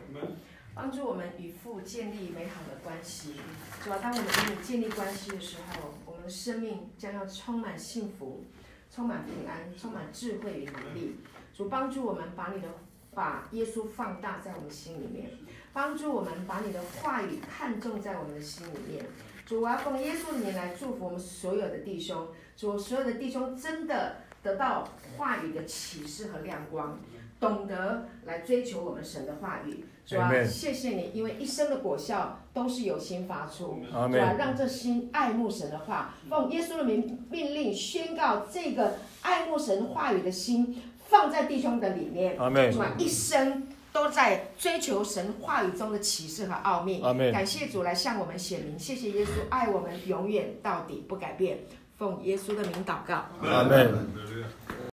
S2: 帮助我们与父建立美好的关系。主要当我们与你建立关系的时候，我们的生命将要充满幸福，充满平安，充满智慧与能力。主帮助我们把你的把耶稣放大在我们心里面，帮助我们把你的话语看重在我们的心里面。主，我要奉耶稣的名来祝福我们所有的弟兄。主，所有的弟兄真的得到话语的启示和亮光，懂得来追求我们神的话语。主啊，谢谢你，因为一生的果效都是由心发出。主啊，让这心爱慕神的话，奉耶稣的名命令宣告这个爱慕神话语的心放在弟兄的里面。主啊，一生都在追求神话语中的启示和奥秘。感谢主来向我们显明，谢谢耶稣爱我们永远到底不改变。奉耶稣的名祷告。阿门。